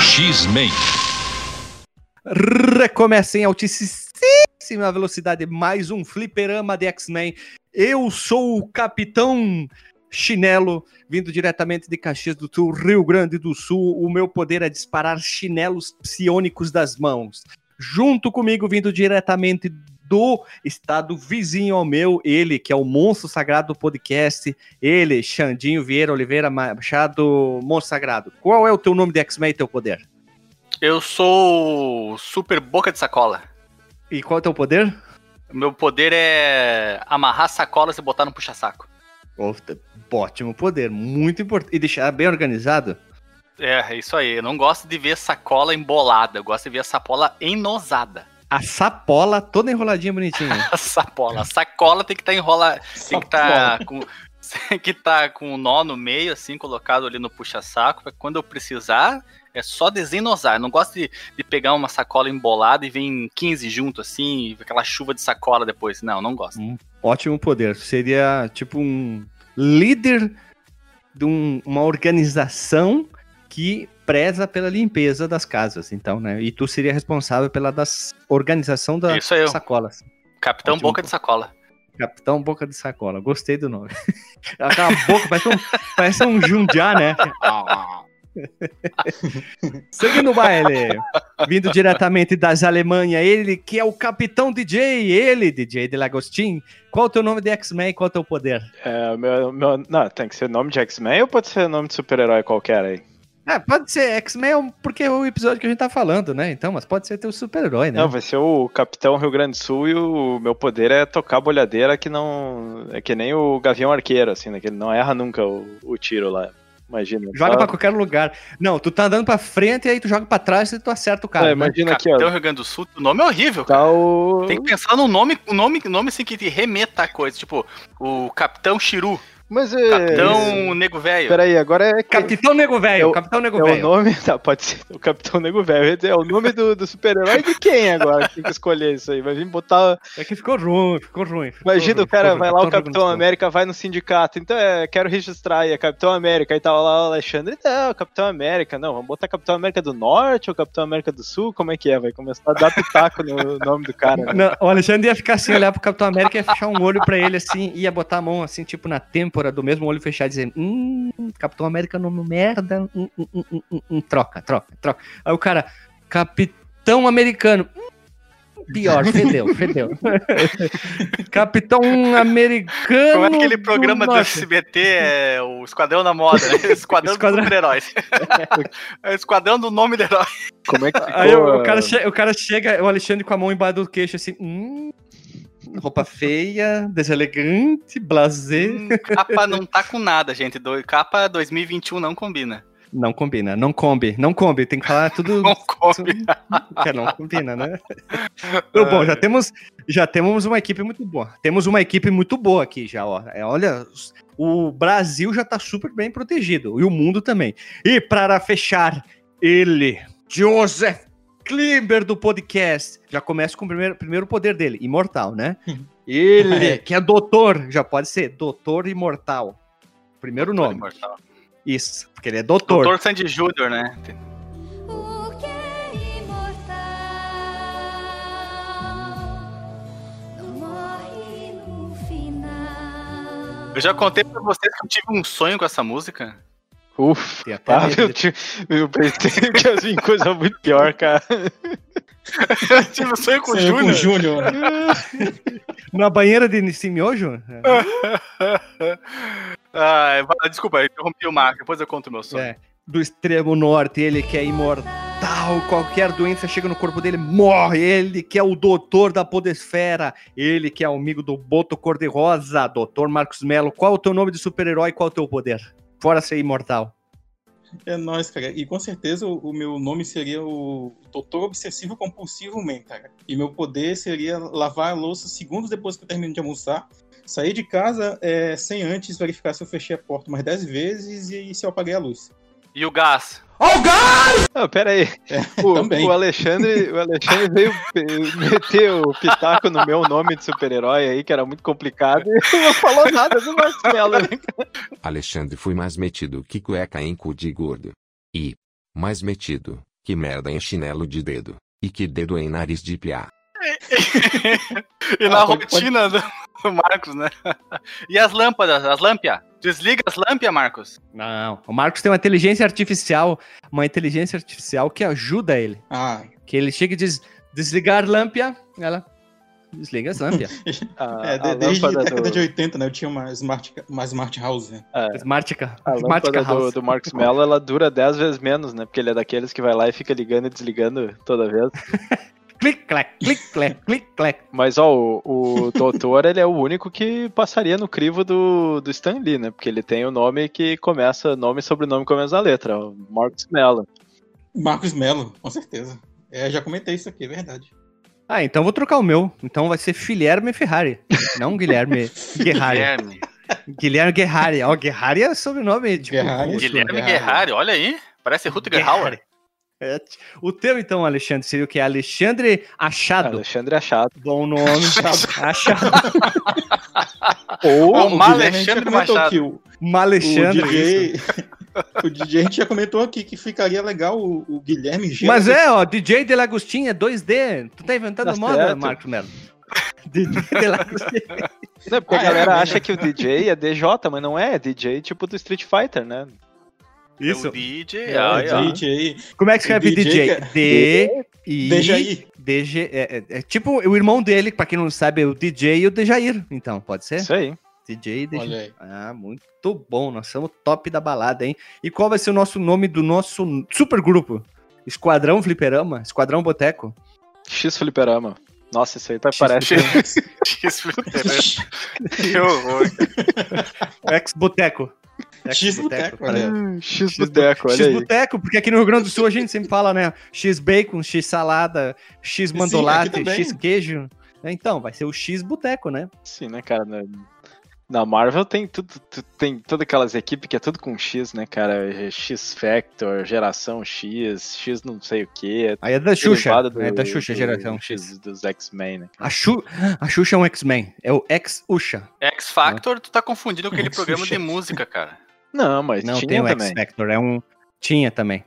X-Men. Recomeça em altíssima velocidade mais um fliperama de X-Men. Eu sou o Capitão Chinelo, vindo diretamente de Caxias do Sul, Rio Grande do Sul. O meu poder é disparar chinelos psionicos das mãos. Junto comigo, vindo diretamente do estado vizinho ao meu, ele que é o monstro sagrado do podcast, ele, Xandinho Vieira Oliveira Machado, monstro sagrado. Qual é o teu nome de X-Men e teu poder? Eu sou Super Boca de Sacola. E qual é o teu poder? Meu poder é amarrar sacolas e botar no puxa-saco. Ótimo poder, muito importante. E deixar bem organizado? É, é isso aí. Eu não gosto de ver sacola embolada, eu gosto de ver a sacola enosada. A sapola toda enroladinha bonitinha. a sapola. A sacola tem que estar tá enrola, tem que estar tá com que tá com o nó no meio assim colocado ali no puxa-saco, para quando eu precisar é só desenosar. Eu não gosto de, de pegar uma sacola embolada e vir 15 junto assim, aquela chuva de sacola depois. Não, não gosto. Um ótimo poder. Seria tipo um líder de um, uma organização que preza pela limpeza das casas, então, né? E tu seria responsável pela das organização das sacolas. Capitão Ótimo. Boca de Sacola. Capitão Boca de Sacola, gostei do nome. Aquela boca parece um, parece um jundiá, né? Seguindo o baile, vindo diretamente das Alemanha, ele que é o Capitão DJ, ele, DJ de Lagostin. Qual é o teu nome de X-Men e qual é o teu poder? É, meu, meu, não, tem que ser nome de X-Men ou pode ser nome de super-herói qualquer aí? É, pode ser X-Men porque é o episódio que a gente tá falando, né? Então, mas pode ser teu super-herói, né? Não, vai ser o Capitão Rio Grande do Sul e o meu poder é tocar bolhadeira que não. É que nem o Gavião Arqueiro, assim, né? Que ele não erra nunca o, o tiro lá. Imagina. Joga só... pra qualquer lugar. Não, tu tá andando pra frente e aí tu joga pra trás e tu acerta o cara. É, né? imagina aqui, ó. Rio Grande do Sul, o nome é horrível. Tá o... Tem que pensar num nome, um nome, nome assim que te remeta a coisa. Tipo, o Capitão Chiru. Mas é. Capitão Nego Velho. Peraí, agora é. Capitão Nego Velho. É Capitão Nego Velho. É o nome. Tá, pode ser. O Capitão Nego Velho. É o nome do, do super-herói de quem agora? Tem que escolher isso aí. Vai vir botar. É que ficou ruim, ficou ruim. Ficou Imagina ruim, o cara vai lá, o Capitão América vai no sindicato. Então é, quero registrar aí, é Capitão América. Aí tá lá o Alexandre. Não, Capitão América. Não, vamos botar Capitão América do Norte ou Capitão América do Sul? Como é que é? Vai começar a dar pitaco no nome do cara. Né? Não, o Alexandre ia ficar assim, olhar pro Capitão América e fechar um olho pra ele assim, ia botar a mão assim, tipo na do mesmo olho fechado dizendo, hum, Capitão América nome merda, hum hum, hum, hum, hum, troca, troca, troca. Aí o cara, Capitão Americano, pior, fedeu, fedeu. Capitão Americano. Como é aquele programa do, do SBT, é o Esquadrão da Moda, né? Esquadrão, Esquadrão... dos Super-Heróis. é o Esquadrão do nome do herói. Como é que ficou? Aí o, o, cara o cara chega, o Alexandre com a mão embaixo do queixo assim, hum, roupa feia, deselegante, blazer. Hum, capa não tá com nada, gente. Do, capa 2021 não combina. Não combina, não combi, não combi, tem que falar tudo. não combi. Que não combina, né? Então, bom, já temos, já temos uma equipe muito boa. Temos uma equipe muito boa aqui já, ó. É, olha, o Brasil já tá super bem protegido e o mundo também. E para fechar, ele, Joseph Klimber do podcast. Já começa com o primeiro, primeiro poder dele, imortal, né? Ele, que é doutor, já pode ser doutor imortal. Primeiro doutor nome. Imortal. Isso, porque ele é doutor. Doutor Sandy Júnior, né? Eu já contei pra vocês que eu tive um sonho com essa música. Ufa, ah, eu, tive, eu pensei que ia vir coisa muito pior, cara. eu tive um sonho com o Júnior. Com o Júnior. Na banheira de Simiojo? ah, desculpa, eu interrompi o Marco, depois eu conto o meu sonho. É, do extremo norte, ele que é imortal, qualquer doença chega no corpo dele, morre. Ele que é o doutor da podesfera, ele que é amigo do Boto Cor-de-Rosa, doutor Marcos Melo. Qual é o teu nome de super-herói, qual é o teu poder? Fora ser imortal. É nóis, cara. E com certeza o, o, meu nome seria o Doutor Obsessivo Compulsivo Man, cara. E meu poder seria lavar a louça segundos depois que eu termino de almoçar. Sair de casa é, sem antes verificar se eu fechei a porta umas 10 vezes e se eu apaguei a luz. E o gás? Oh, gás! Não, pera aí. É, o, o, Alexandre, o Alexandre veio meter o pitaco no meu nome de super-herói aí, que era muito complicado, e não falou nada do Marcelo. Né? Alexandre foi mais metido que cueca em cu de gordo. E, mais metido, Que merda em chinelo de dedo. E que dedo em nariz de piá. e na Ah, pode- rotina do do Marcos, né? E as lâmpadas, as lâmpias? Desliga as lâmpias, Marcos. Não, o Marcos tem uma inteligência artificial, uma inteligência artificial que ajuda ele. Ah, Que ele chega e diz, desligar lâmpia, ela desliga as lâmpias. A, é, de- a desde a lâmpada década do, de 80, né? Eu tinha uma Smart, uma smart House. né? Smartica, a Smartica lâmpada do, do Marcos Mello, ela dura 10 vezes menos, né? Porque ele é daqueles que vai lá e fica ligando e desligando toda vez. Clic, clac, clic, clac, clic, clac. Mas, ó, o, o doutor, ele é o único que passaria no crivo do, do Stan Lee, né? Porque ele tem o nome que começa, nome e sobrenome começa a letra, o Marcos Mello. Marcos Mello, com certeza. É, já comentei isso aqui, é verdade. Ah, então vou trocar o meu. Então vai ser Guilherme Ferrari, não Guilherme Guerrari. Guilherme. Guilherme Guerrari. Ó, Guerrari é sobrenome tipo, Guerrari. russo, Guilherme Guerrari. Guerrari, olha aí. Parece Rutger Hauer. É, o teu, então, Alexandre, seria o que? Alexandre Achado. Alexandre Achado. Bom nome. Achado. Ou o o Mal Guilherme, a gente já Alexandre comentou Machado. aqui, o, Malexandre. DJ. o DJ a gente já comentou aqui que ficaria legal o, o Guilherme Gênero. Mas é, ó, DJ de Lagostinho é 2D. Tu tá inventando Tá moda, certo. Marcos Melo. DJ de Lagostinho. Não, porque Ah, a é, galera também, acha que o DJ é DJ, mas não é, é DJ tipo do Street Fighter, né? É o DJ. É, ah, É. DJ. Como é que escreve DJ DJ? que- D, I, Dejaí. DG. É, é- é tipo o irmão dele, pra quem não sabe, é o DJ e o Dejair. Então, pode ser? Isso aí. DJ e aí. Ah, muito bom. Nós somos top da balada, hein? E qual vai ser o nosso nome do nosso super grupo? Esquadrão Fliperama? Esquadrão Boteco? X Fliperama. Nossa, isso aí tá, X parece. X fliperama. Que horror. Ex Boteco. X Boteco, olha. Hum, X Boteco, olha X aí. Boteco, porque aqui no Rio Grande do Sul a gente sempre fala, né? X bacon, X salada, X aqui mandolate, também. X queijo. Então, vai ser o X Boteco, né? Sim, né, cara? Na, Marvel tem tudo, tu- tem todas aquelas equipes que é tudo com X, né, cara? X Factor, Geração X, X não sei o que. Aí é da Xuxa. do- é da Xuxa, do geração X. Dos X-Men, né? A, Xu... a Xuxa é um X-Men. É o X-Uxa. X Factor, tu tá confundindo com aquele programa de música, cara. Não, mas Não, tinha tem o também. X-Factor. É um... Tinha também.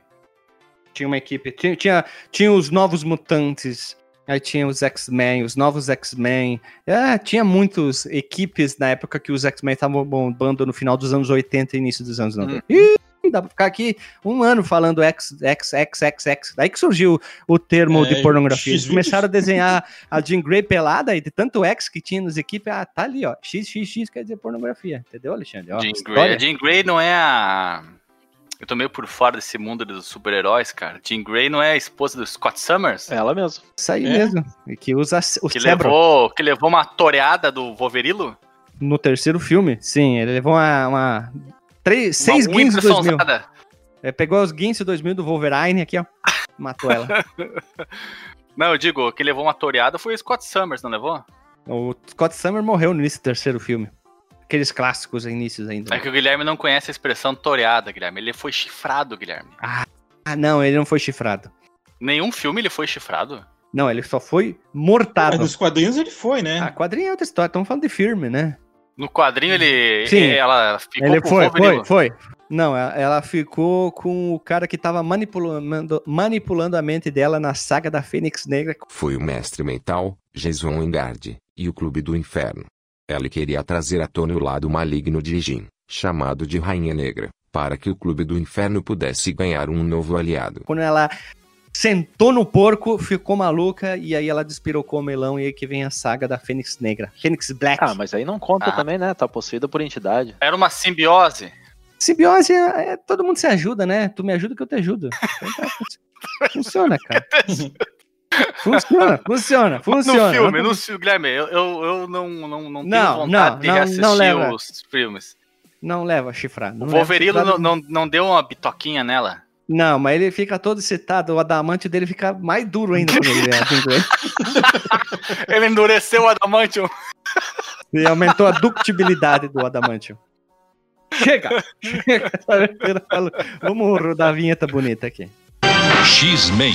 Tinha uma equipe. Tinha, tinha, tinha os Novos Mutantes. Aí tinha os X-Men, os novos X-Men. É, tinha muitas equipes na época que os X-Men estavam bombando no final dos anos 80 e início dos anos 90. Ih, dá pra ficar aqui um ano falando X, X, X, X, X. Daí que surgiu o termo É, de pornografia. Eles começaram a desenhar a Jean Grey pelada e de tanto X que tinha nas equipes, ah, tá ali, ó. XXX quer dizer pornografia. Entendeu, Alexandre? Ó, Jean. Grey. A Jean Grey não é a. Eu tô meio por fora desse mundo dos super-heróis, cara. Jean Grey não é a esposa do Scott Summers? Ela mesmo. Isso aí É. mesmo. E que usa o Que levou, que levou uma toreada do Wolverilo? no terceiro filme. Sim, ele levou uma. uma três, seis guinzos 2000. impressãozada. É, pegou os guinzos 2000 do Wolverine aqui, ó. Matou ela. Não, eu digo, quem levou uma toreada foi o Scott Summers, não levou? o Scott Summer morreu no início do terceiro filme. Aqueles clássicos inícios ainda. É que o Guilherme não conhece a expressão toreada, Guilherme. Ele foi chifrado, Guilherme. Ah, não, ele não foi chifrado. Nenhum filme ele foi chifrado? Não, ele só foi Mas mortado. nos quadrinhos ele foi, né? Ah, quadrinho é outra história. Estamos falando de filme, né? No quadrinho ele. Sim. Ela ficou ele com o foi, foi, foi. Não, ela, ficou com o cara que tava manipulando, manipulando a mente dela na saga da Fênix Negra. Foi o mestre mental, Jason Engard, e o Clube do Inferno. Ela queria trazer à tona o lado maligno de Jin, chamado de Rainha Negra, para que o Clube do Inferno pudesse ganhar um novo aliado. Quando ela sentou no porco, ficou maluca e aí ela despirocou o melão e aí que vem a saga da Fênix Negra. Fênix Black. Ah, mas aí não conta Ah. também, né? Tá possuída por entidade. Era uma simbiose. Simbiose é, é- todo mundo se ajuda, né? Tu me ajuda que eu te ajudo. Fun- funciona, cara. Funciona, funciona, funciona. no filme, Não- no filme, Guilherme, eu, eu, eu não, não, não tenho Não, vontade não, de não, reassistir não leva. os filmes. Não leva chifrado. O não leva Wolverilo chifrado. não, não, não deu uma bitoquinha nela. Não, mas ele fica todo excitado, o adamante dele fica mais duro ainda quando ele é assim, ele- Ele endureceu o Adamantium. Ele aumentou a ductibilidade do adamantium. Chega! Chega! Vamos rodar a vinheta bonita aqui. X-Men.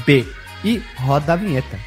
fdb. E roda a vinheta.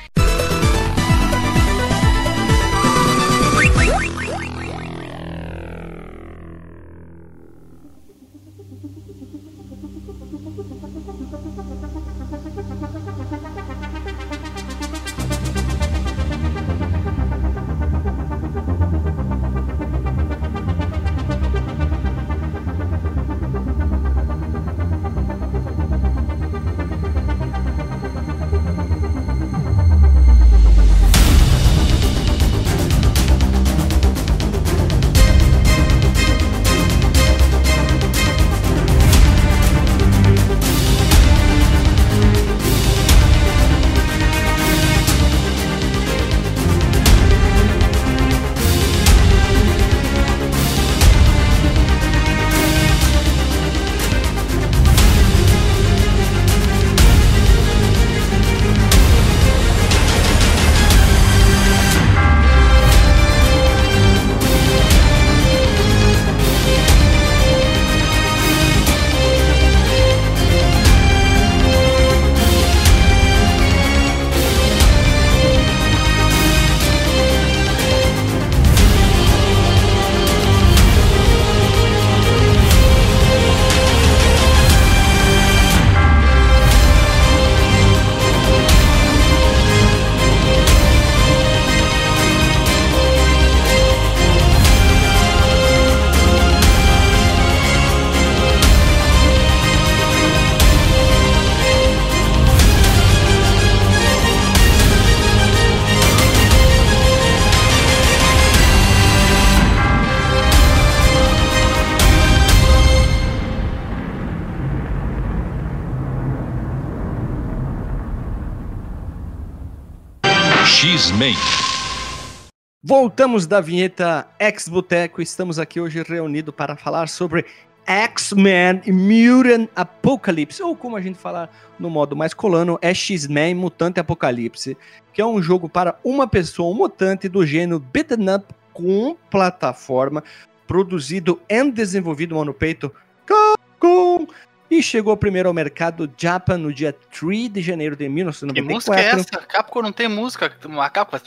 Voltamos da vinheta Ex Boteco. Estamos aqui hoje reunidos para falar sobre X-Men Mutant Apocalypse, ou como a gente fala no modo mais colano, é X-Men Mutante Apocalipse, que é um jogo para uma pessoa, um mutante do gênero beaten up com plataforma, produzido e desenvolvido mano peito Capcom e chegou primeiro ao mercado Japan no dia 3 de janeiro de Que 1994. música é essa? Capcom não tem música. A Capcom faz...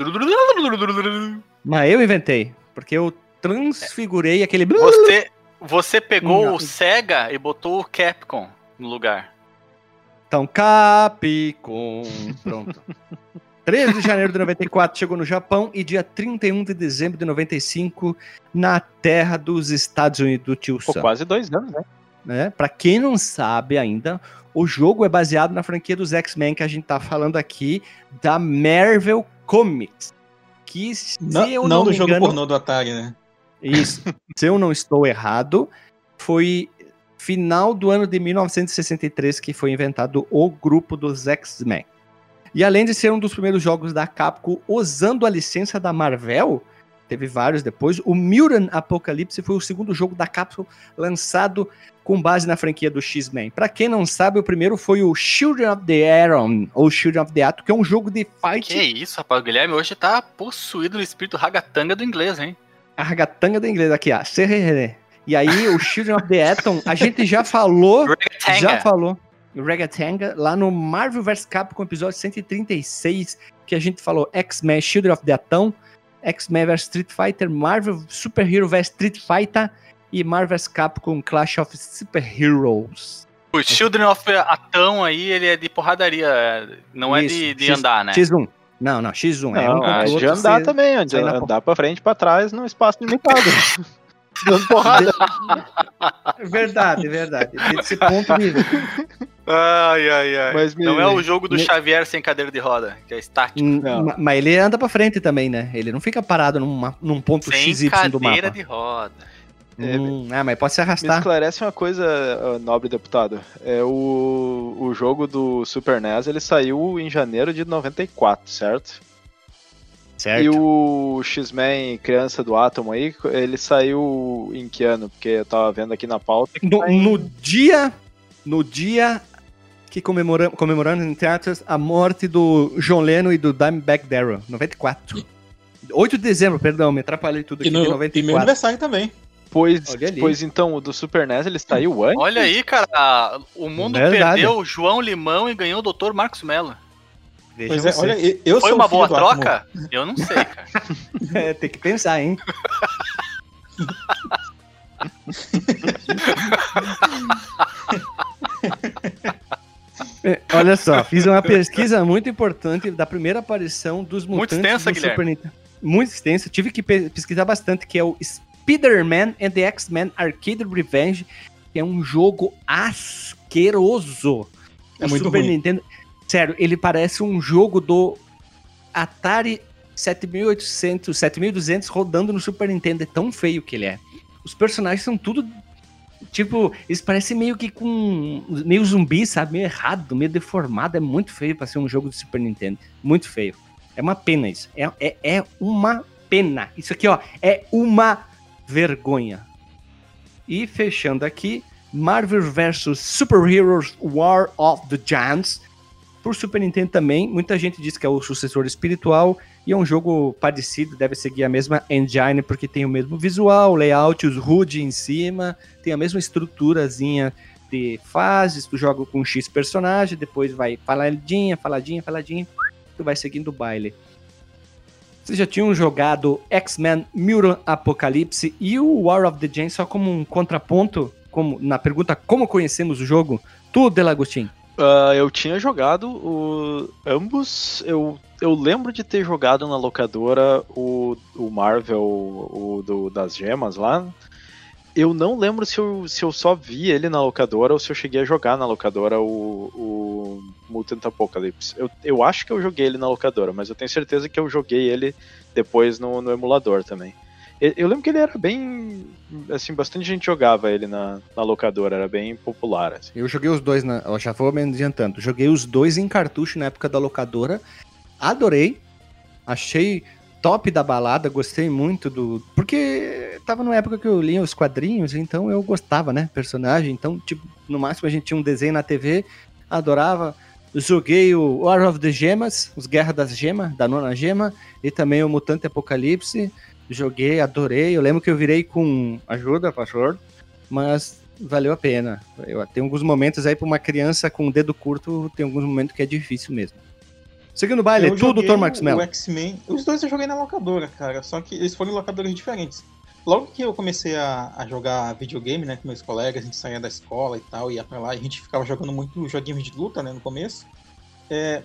Mas eu inventei, porque eu transfigurei aquele Você, você pegou Não. o Sega e botou o Capcom no lugar. Então, Capcom. Pronto. 13 de janeiro de 94 chegou no Japão e dia 31 de dezembro de 95 na terra dos Estados Unidos do Tio Pô, Sam. quase dois anos, né? né? Para quem não sabe ainda, o jogo é baseado na franquia dos X-Men que a gente tá falando aqui da Marvel Comics. Se Não, eu não não, do jogo engano, pornô do Atari, né? isso. Se eu não estou errado, foi final do ano de 1963 que foi inventado o grupo dos X-Men. E além de ser um dos primeiros jogos da Capcom usando a licença da Marvel, teve vários depois, o Mutant Apocalypse foi o segundo jogo da Capcom lançado com base na franquia do X-Men. Pra quem não sabe, o primeiro foi o Children of the Atom, ou Children of the Atom, que é um jogo de fight Que isso, rapaz. O Guilherme hoje tá possuído no espírito ragatanga do inglês, hein? A ragatanga do inglês aqui, ó. E aí, o Children of the Atom, a gente já falou, já falou, o Regatanga, lá no Marvel vs Capcom, episódio 136, que a gente falou X-Men, Children of the Atom, X-Men vs Street Fighter, Marvel Super Hero vs Street Fighter e Marvel vs Capcom Clash of Super Heroes. O Children of Atão aí, ele é de porradaria, não é Isso, de, de X- andar, né? X1. Não, não, X1. é um Não, é de outro, andar você- também, de sai na andar pra frente e pra trás num espaço limitado. Dando porrada. Verdade, verdade. Desse ponto de Ai, ai, ai. Mas me- Não é o jogo do me- Xavier sem cadeira de roda, que é estático. Não. Ma- Mas ele anda pra frente também, né? Ele não fica parado numa- num ponto Sem XY do cadeira mapa. de roda. É, Hum, ah, mas pode se Me arrastar. esclarece uma coisa, ó, nobre deputado. É, o, o o jogo do Super NES ele saiu em janeiro de 94, certo? Certo. E o X-Men Criança do Átomo aí, ele saiu em que ano? Porque eu tava vendo aqui na pauta. No, tá em- no dia. No dia que comemoramos, comemorando, entre aspas, a morte do John Lennon e do Dimebag Darrell, 94. 8 de dezembro, perdão, me atrapalhei tudo E, aqui, no, de e meu 94. aniversário também. Pois, pois então, o do Super NES ele saiu antes? Olha aí, cara, o mundo Verdade. perdeu o João Limão e ganhou o Dr. Marcos Mello. Veja Pois é, olha, eu- Foi sou uma boa troca? Eu não sei, cara. É, tem que pensar, hein? É, Olha só, fiz uma pesquisa muito importante da primeira aparição dos Muito mutantes extensa, do Guilherme. Super Nintendo. Muito extensa, tive que pe- pesquisar bastante, que é o Spider-Man and the X-Men Arcade Revenge, que é um jogo asqueroso. É O muito Super ruim. Nintendo, sério, ele parece um jogo do Atari 7800, 7200 rodando no Super Nintendo, é tão feio que ele é. Os personagens são tudo tipo, eles parecem meio que com meio zumbi, sabe? Meio errado, meio deformado, é muito feio pra ser um jogo do Super Nintendo, muito feio. É uma pena isso. É, é, é uma pena. Isso aqui, ó, é uma vergonha. E fechando aqui, Marvel vs Super Heroes War of the Giants. Por Super Nintendo também, muita gente diz que é o sucessor espiritual e é um jogo parecido, deve seguir a mesma engine porque tem o mesmo visual, layout, os HUD em cima, tem a mesma estruturazinha de fases, tu joga com X personagem, depois vai faladinha, faladinha, faladinha, tu vai seguindo o baile. Vocês já tinham jogado X-Men Mutant Apocalypse e o War of the Giants só como um contraponto, como na pergunta como conhecemos o jogo? Tu, Delagostin. Ah, eu tinha jogado o, ambos. Eu, eu lembro de ter jogado na locadora o, o Marvel, o do, das gemas lá. Eu não lembro se eu, se eu só vi ele na locadora ou se eu cheguei a jogar na locadora o, o Mutant Apocalypse. Eu, eu acho que eu joguei ele na locadora, mas eu tenho certeza que eu joguei ele depois no, no emulador também. Eu, lembro que ele era bem. Assim, bastante gente jogava ele na, na locadora, era bem popular. Assim. Eu joguei os dois, na, já vou me adiantando. Joguei os dois em cartucho na época da locadora. Adorei. Achei top da balada, gostei muito do. Porque tava numa época que eu lia os quadrinhos, então eu gostava, né? Personagem. Então, tipo, no máximo a gente tinha um desenho na TV, adorava. Joguei o War of the Gemas, os Guerra das Gemas, da nona gema, e também o Mutante Apocalipse. Joguei, adorei. Eu lembro que eu virei com ajuda, pastor, mas valeu a pena. Eu, tem alguns momentos aí para uma criança com o dedo curto, tem alguns momentos que é difícil mesmo. Seguindo o baile, Eu tu, joguei Dr. O Mello. X-Men. Os dois eu joguei na locadora, cara. Só que eles foram em locadores diferentes. Logo que eu comecei a, a jogar videogame, né, com meus colegas, a gente saía da escola e tal, ia pra lá, a gente ficava jogando muito joguinhos de luta, né, no começo. É,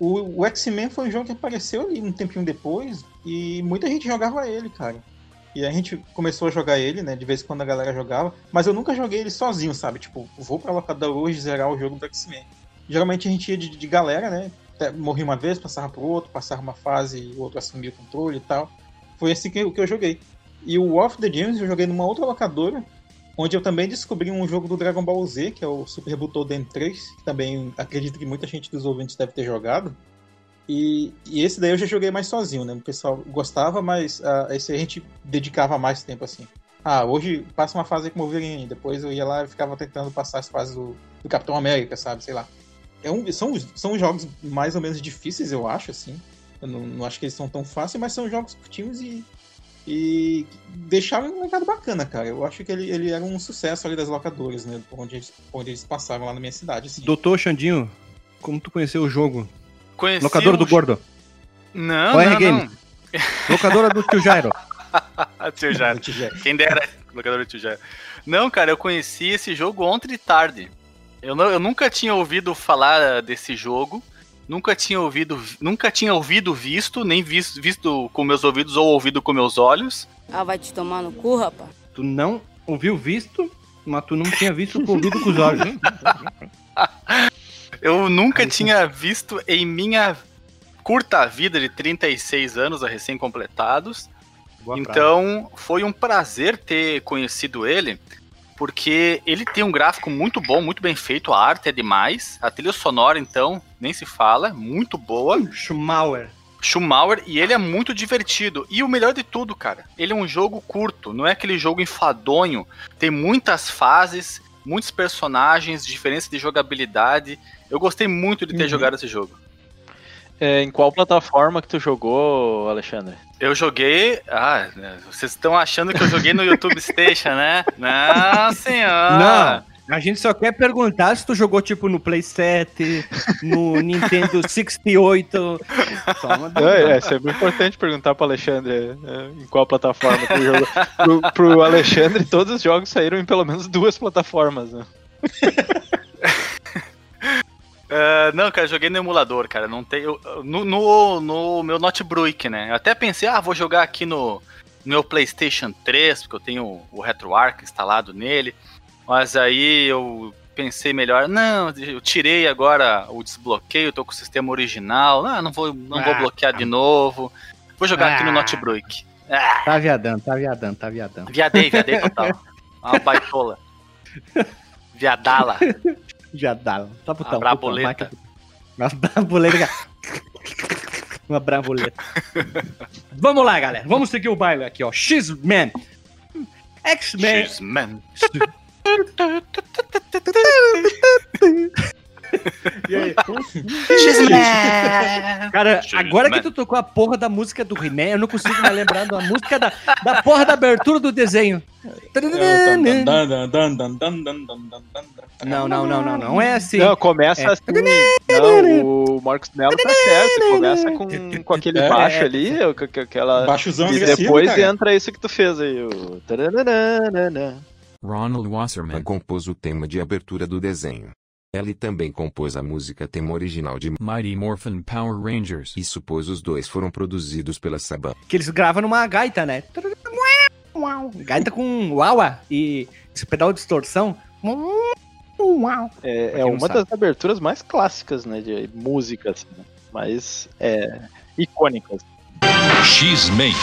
o o X-Men foi um jogo que apareceu ali um tempinho depois, e muita gente jogava ele, cara. E a gente começou a jogar ele, né, de vez em quando a galera jogava, mas eu nunca joguei ele sozinho, sabe? Tipo, vou pra locadora hoje zerar o jogo do X-Men. Geralmente a gente ia de, de galera, né, até morria uma vez, passava pro outro, passava uma fase, o outro assumia o controle e tal. Foi assim que, eu- que eu joguei. E o War of the Gems eu joguei numa outra locadora, onde eu também descobri um jogo do Dragon Ball Z, que é o Super Butoden 3, que também acredito que muita gente dos ouvintes deve ter jogado. E, e esse daí eu já joguei mais sozinho, né? O pessoal gostava, mas ah, esse a gente dedicava mais tempo assim. Ah, hoje passa uma fase com o Wolverine, depois eu ia lá e ficava tentando passar as fases do, do Capitão América, sabe? Sei lá. É um, são, são jogos mais ou menos difíceis, eu acho, assim. Eu não, não acho que eles são tão fáceis, mas são jogos curtinhos e, e deixaram um legado bacana, cara. Eu acho que ele, ele era um sucesso ali das locadoras, né? Onde eles, onde eles passavam lá na minha cidade, assim. Doutor Xandinho, como tu conheceu o jogo? Conheci Locadora o- do Gordo. Não, Ou não. Locadora do Tio Jairo. Tio Jairo. Quem dera, locadora do tio Jairo. Não, cara, eu conheci esse jogo ontem de tarde. Eu, não, eu nunca tinha ouvido falar desse jogo. Nunca tinha ouvido, nunca tinha ouvido visto, nem visto, visto com meus ouvidos ou ouvido com meus olhos. Ah, vai te tomar no cu, rapaz. Tu não ouviu visto, mas tu não tinha visto com o ouvido com os olhos. Eu nunca tinha visto em minha curta vida de 36 anos a recém-completados. Boa praia. Então, foi um prazer ter conhecido ele, porque ele tem um gráfico muito bom, muito bem feito, a arte é demais, a trilha sonora, então, nem se fala, muito boa. Schmauer. Schumacher e ele é muito divertido. E o melhor de tudo, cara, ele é um jogo curto, não é aquele jogo enfadonho. Tem muitas fases, muitos personagens, diferença de jogabilidade. Eu gostei muito de ter Uhum. jogado esse jogo. É, em qual plataforma que tu jogou, Alexandre? Eu joguei. Ah, né, vocês estão achando que eu joguei no YouTube Station, né? Não, senhora. Não. A gente só quer perguntar se tu jogou tipo no Play 7, no Nintendo 68. Só uma. É, é sempre importante perguntar pro Alexandre é, em qual plataforma tu jogou. Pro, pro Alexandre, todos os jogos saíram em pelo menos duas plataformas, né? Ah, não, cara, joguei no emulador, cara. Não tem. eu- no, no, no meu notebook, né? Eu até pensei, ah, vou jogar aqui no, no meu PlayStation 3, porque eu tenho o RetroArch instalado nele. Mas aí eu pensei melhor, não, eu tirei agora o desbloqueio, tô com o sistema original. Ah, não vou, não vou Ah. bloquear de novo. Vou jogar aqui no Ah. notebook. Ah, Tá viadando, tá viadando, tá viadando. viadei, viadei total. Uma baitola. Viadala. Viadalo. Tá putão. Uma braboleta. Uma braboleta. Uma braboleta. Vamos lá, galera. Vamos seguir o baile aqui, ó. X-Men. X-Men. X-Men. E aí? Cara, agora que tu tocou a porra da música do He-Man, eu não consigo mais lembrar da música da, da porra da abertura do desenho. Não, não, não, não, não é assim. Não, começa É. assim. Não, o Marcos Mello tá certo. Começa com, com aquele É, baixo é. ali, com- aquela. Baixozão E depois cara. entra isso que tu fez aí, o. Ronald Wasserman, compôs o tema de abertura do desenho. Ela também compôs a música tema original de Mighty Morphin Power Rangers, e supôs os dois foram produzidos pela Saban. Que eles gravam numa gaita, né? Gaita com uaua e esse pedal de distorção. É, é uma sabe. das aberturas mais clássicas, né? De música, assim, né? Mas é. icônicas. X-Men,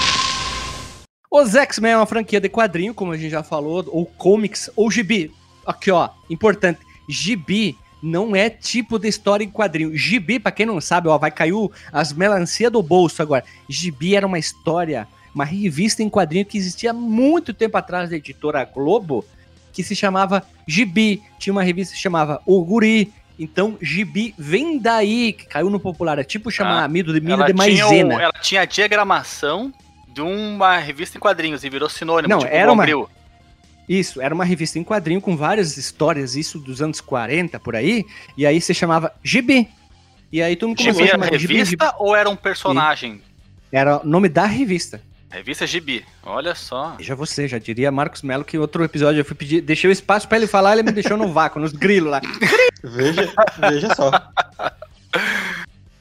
Os X-Men é uma franquia de quadrinho, como a gente já falou, ou comics, ou gibi. Aqui, ó, importante. Gibi não é tipo de história em quadrinho. Gibi, pra quem não sabe, ó, vai cair o- as melancia do bolso agora. Gibi era uma história, uma revista em quadrinho que existia muito tempo atrás da editora Globo, que se chamava Gibi. Tinha uma revista que se chamava O Guri. Então, Gibi vem daí, que caiu no popular. É tipo chamar Ah, amido de milho de maisena. o- ela tinha a diagramação de uma revista em quadrinhos e virou sinônimo. Não, tipo era uma-. Isso, era uma revista em quadrinho com várias histórias, isso dos anos 40, por aí, e aí se chamava Gibi. E aí todo mundo começou Gibi a chamar revista Gibi. ou era um personagem? Era o nome da revista. Revista Gibi. Olha só. Já você, já diria Marcos Melo que outro episódio eu fui pedir, deixei o espaço pra ele falar, ele me deixou no vácuo, nos grilos lá. Veja, veja só.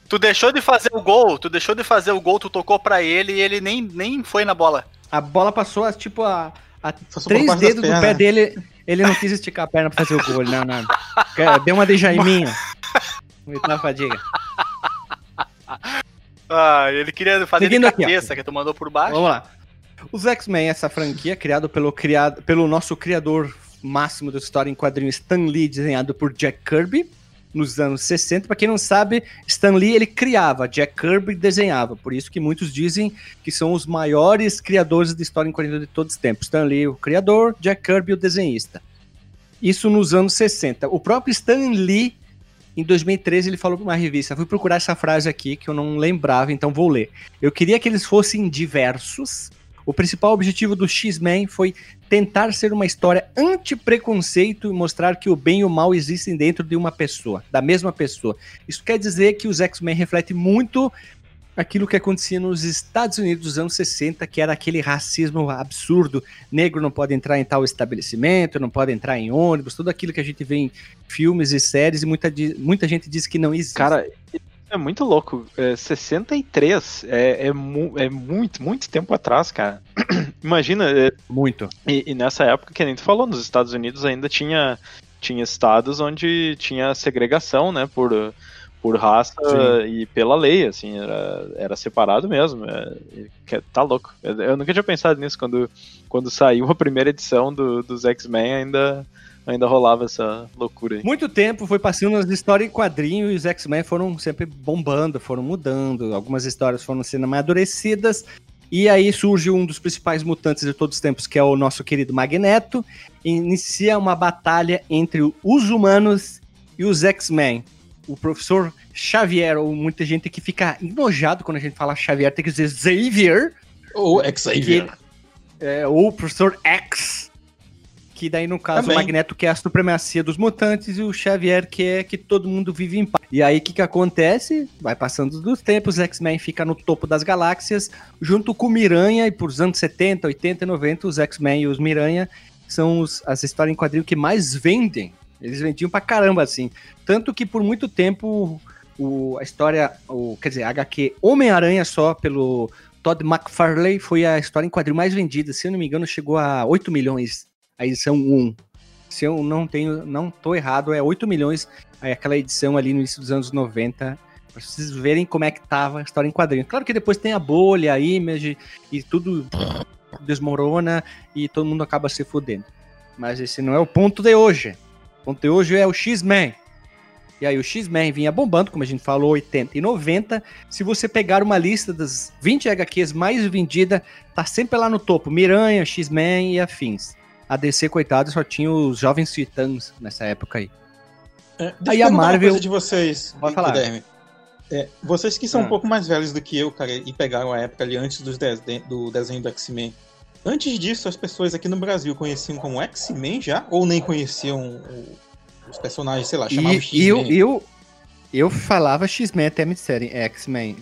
Tu deixou de fazer o gol, tu deixou de fazer o gol, tu tocou pra ele e ele nem, nem foi na bola. A bola passou tipo a, a três dedos do pé dele, ele não quis esticar a perna pra fazer o gol, não, não. Deu uma de Jaiminho. Muita fadiga. Ah, ele queria fazer Seguindo de aqui, cabeça, que tu mandou por baixo. Vamos lá. Os X-Men, essa franquia, criado pelo, criado pelo nosso criador máximo da história em quadrinhos, Stan Lee, desenhado por Jack Kirby, nos anos 60. Para quem não sabe, Stan Lee ele criava, Jack Kirby desenhava. Por isso que muitos dizem que são os maiores criadores de história em quadrinhos de todos os tempos. Stan Lee, o criador, Jack Kirby, o desenhista. Isso nos anos 60. O próprio Stan Lee, em 2013, ele falou para uma revista. Fui procurar essa frase aqui que eu não lembrava, então vou ler. Eu queria que eles fossem diversos. O principal objetivo do X-Men foi tentar ser uma história anti-preconceito e mostrar que o bem e o mal existem dentro de uma pessoa, da mesma pessoa. Isso quer dizer que os X-Men refletem muito aquilo que acontecia nos Estados Unidos dos anos 60, que era aquele racismo absurdo. Negro não pode entrar em tal estabelecimento, não pode entrar em ônibus, tudo aquilo que a gente vê em filmes e séries e muita, muita gente diz que não existe. Cara, é muito louco. É, 63 é, é, mu- é muito, muito tempo atrás, cara. Imagina, é, muito. e, e nessa época, que nem tu falou, nos Estados Unidos ainda tinha, tinha estados onde tinha segregação, né, por, por raça Sim. e pela lei, assim, era, era separado mesmo. é, tá louco. Eu, eu nunca tinha pensado nisso quando, quando saiu a primeira edição do, dos X-Men, ainda, ainda rolava essa loucura aí. Muito tempo foi passando as histórias em quadrinho e os X-Men foram sempre bombando, foram mudando. Algumas histórias foram sendo amadurecidas. E aí surge um dos principais mutantes de todos os tempos, que é o nosso querido Magneto. E inicia uma batalha entre os humanos e os X-Men. O professor Xavier, ou muita gente que fica enojado quando a gente fala Xavier, tem que dizer Xavier. Ou que Xavier. ele- é, ou o professor X, que daí no caso Também. o Magneto que é a supremacia dos mutantes e o Xavier que é que todo mundo vive em paz. E aí o que que acontece? Vai passando dos tempos, os X-Men fica no topo das galáxias, junto com o Miranha e por os anos 70, 80 e 90 os X-Men e os Miranha são os- as histórias em quadrinho que mais vendem. Eles vendiam pra caramba assim, tanto que por muito tempo o, a história, o, quer dizer, a HQ Homem-Aranha só pelo Todd McFarlane foi a história em quadrinho mais vendida. Se eu não me engano, chegou a 8 milhões a edição 1. Se eu não tenho, não tô errado, é 8 milhões aí aquela edição ali no início dos anos 90. Pra vocês verem como é que tava a história em quadrinho. Claro que depois tem a bolha, a image e tudo desmorona e todo mundo acaba se fudendo. Mas esse não é o ponto de hoje. O ponto de hoje é o X-Men. E aí o X-Men vinha bombando, como a gente falou, 80 e 90. Se você pegar uma lista das 20 HQs mais vendidas, tá sempre lá no topo. Miranha, X-Men e afins. A DC, coitado, só tinha os Jovens Titãs nessa época aí. É, deixa Aí eu a Marvel- coisa de vocês, Pode falar. É, vocês que são Ah. um pouco mais velhos do que eu, cara, e pegaram a época ali antes dos desen- do desenho do X-Men. Antes disso, as pessoas aqui no Brasil conheciam como X-Men já? Ou nem conheciam o- os personagens, sei lá, chamavam E eu, X-Men? eu, eu falava X-Men até me disserem é, X-Men.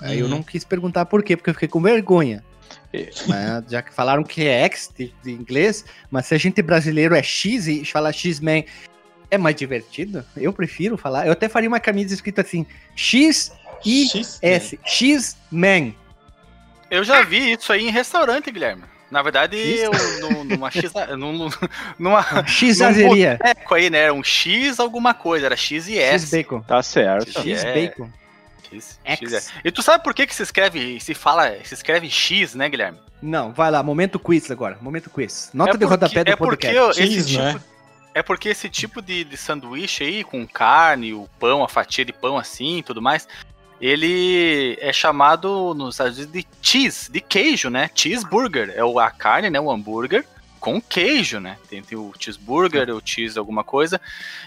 Aí eu Uhum. não quis perguntar por quê, porque eu fiquei com vergonha. Mas, já que falaram que é X de, de inglês, mas se a gente brasileiro é X e falar X-Men é mais divertido, eu prefiro falar. Eu até faria uma camisa escrita assim: X I X-Men. Eu já vi isso aí em restaurante, Guilherme. Na verdade, Isso? eu, no- numa X. num- numa X num boteco aí, né? Era um X alguma coisa, era X e S. X bacon. Tá certo. X- X É. X, X. X, é. E tu sabe por que, que se escreve, se fala, se escreve X, né, Guilherme? Não, vai lá, momento quiz agora. Momento quiz. Nota é de porque, rodapé do é porque podcast. esse Cheese, tipo, né? É porque esse tipo de, de sanduíche aí, com carne, o pão, a fatia de pão assim e tudo mais, ele é chamado nos Estados Unidos de cheese, de queijo, né? Cheeseburger. É o- a carne, né? O hambúrguer com queijo, né? Tem, tem o cheeseburger, o cheese alguma coisa.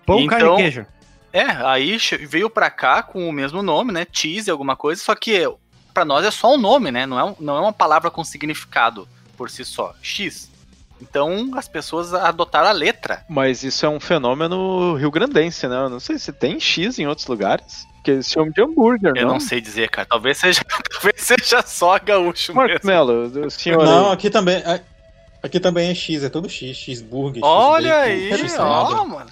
Pão, carne então- e queijo. É, aí veio pra cá com o mesmo nome, né? Cheese alguma coisa, só que pra nós é só um nome, né? Não é, um- não é uma palavra com significado por si só. X. Então as pessoas adotaram a letra. Mas isso é um fenômeno rio-grandense, né? Eu não sei se tem X em outros lugares. Que eles chamam de hambúrguer, Eu não? não sei dizer, cara. Talvez seja, talvez seja só gaúcho Marcos mesmo. Melo, o senhor Não, aí. aqui também, é- aqui também é X, é todo X, X-Burger, Olha X-Bacon, aí, ó, mano.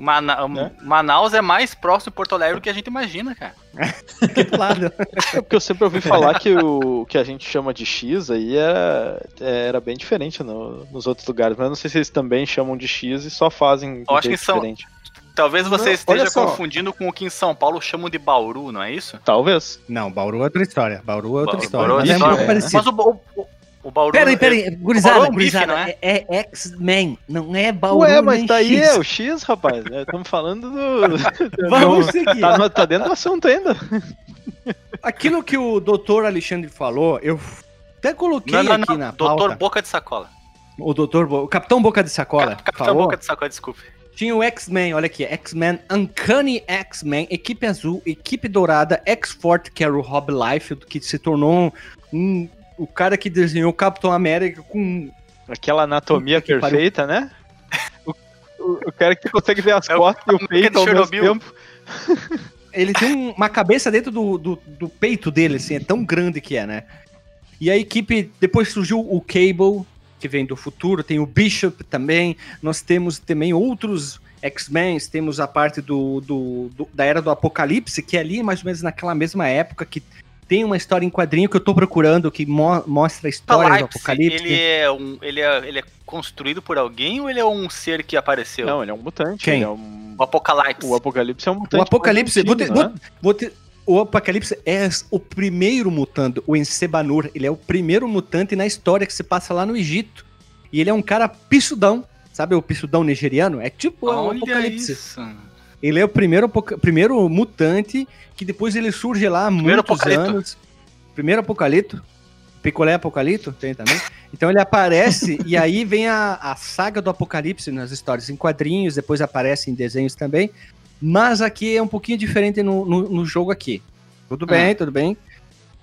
Mana- Né? Manaus é mais próximo de Porto Alegre do que a gente imagina, cara. Aqui do lado. É porque eu sempre ouvi falar que o que a gente chama de X aí era, era bem diferente no- nos outros lugares. Mas eu não sei se eles também chamam de X e só fazem Eu acho que são- diferente. Talvez você Não, esteja confundindo com o que em São Paulo chamam de Bauru, não é isso? Talvez. Não, Bauru é outra história. Bauru é outra Bauru- história. Bauru é mas é né? parecido. Mas o, o, o, Bauru. Peraí, é- peraí, Bauru gurizada, é um bife, gurizada, não é? é, é X-Men, não é Bauru Ué, mas nem tá aí, X. é o X, rapaz. Estamos falando do. Vamos seguir. tá, no- tá dentro do assunto ainda. Aquilo que o doutor Alexandre falou, eu até coloquei Não, não, aqui não. na Doutor pauta. Boca de Sacola. O doutor, Bo- o Capitão Boca de Sacola Cap- Capitão falou, Boca de Sacola, desculpe. tinha o X-Men, olha aqui, X-Men, Uncanny X-Men, equipe azul, equipe dourada, X-Force, que era o Rob Liefeld, que se tornou um, o cara que desenhou o Capitão América com Aquela anatomia que pariu. perfeita, né? O, o, o cara que consegue ver as É costas e o peito ao mesmo tempo. Ele tem um- uma cabeça dentro do, do, do peito dele, assim, é tão grande que é, né? E a equipe, depois surgiu o Cable, que vem do futuro, tem o Bishop também, nós temos também outros X-Men, temos a parte do, do- do- da Era do Apocalipse, que é ali mais ou menos naquela mesma época, que tem uma história em quadrinho que eu tô procurando, que mo- mostra a história do Apocalipse, ele é, um, ele, é, ele é construído por alguém ou ele é um ser que apareceu? Não, ele é um mutante. Quem? Ele é um, O Apocalipse. O Apocalipse é um mutante. O Apocalipse, vou ter- antigo, né? Vou ter- o Apocalipse é o primeiro mutante, o Encebanur. Ele é o primeiro mutante na história que se passa lá no Egito. E ele é um cara pissudão. Sabe o pissudão nigeriano? É tipo o Olha Apocalipse. isso. Ele é o primeiro, primeiro mutante que depois ele surge lá há Primeiro muitos apocalipto. anos. Primeiro apocalipto. Picolé apocalipto, tem também. Então ele aparece e aí vem a, a saga do apocalipse nas histórias em quadrinhos, depois aparece em desenhos também. Mas aqui é um pouquinho diferente no, no, no jogo aqui. Tudo bem, tudo bem.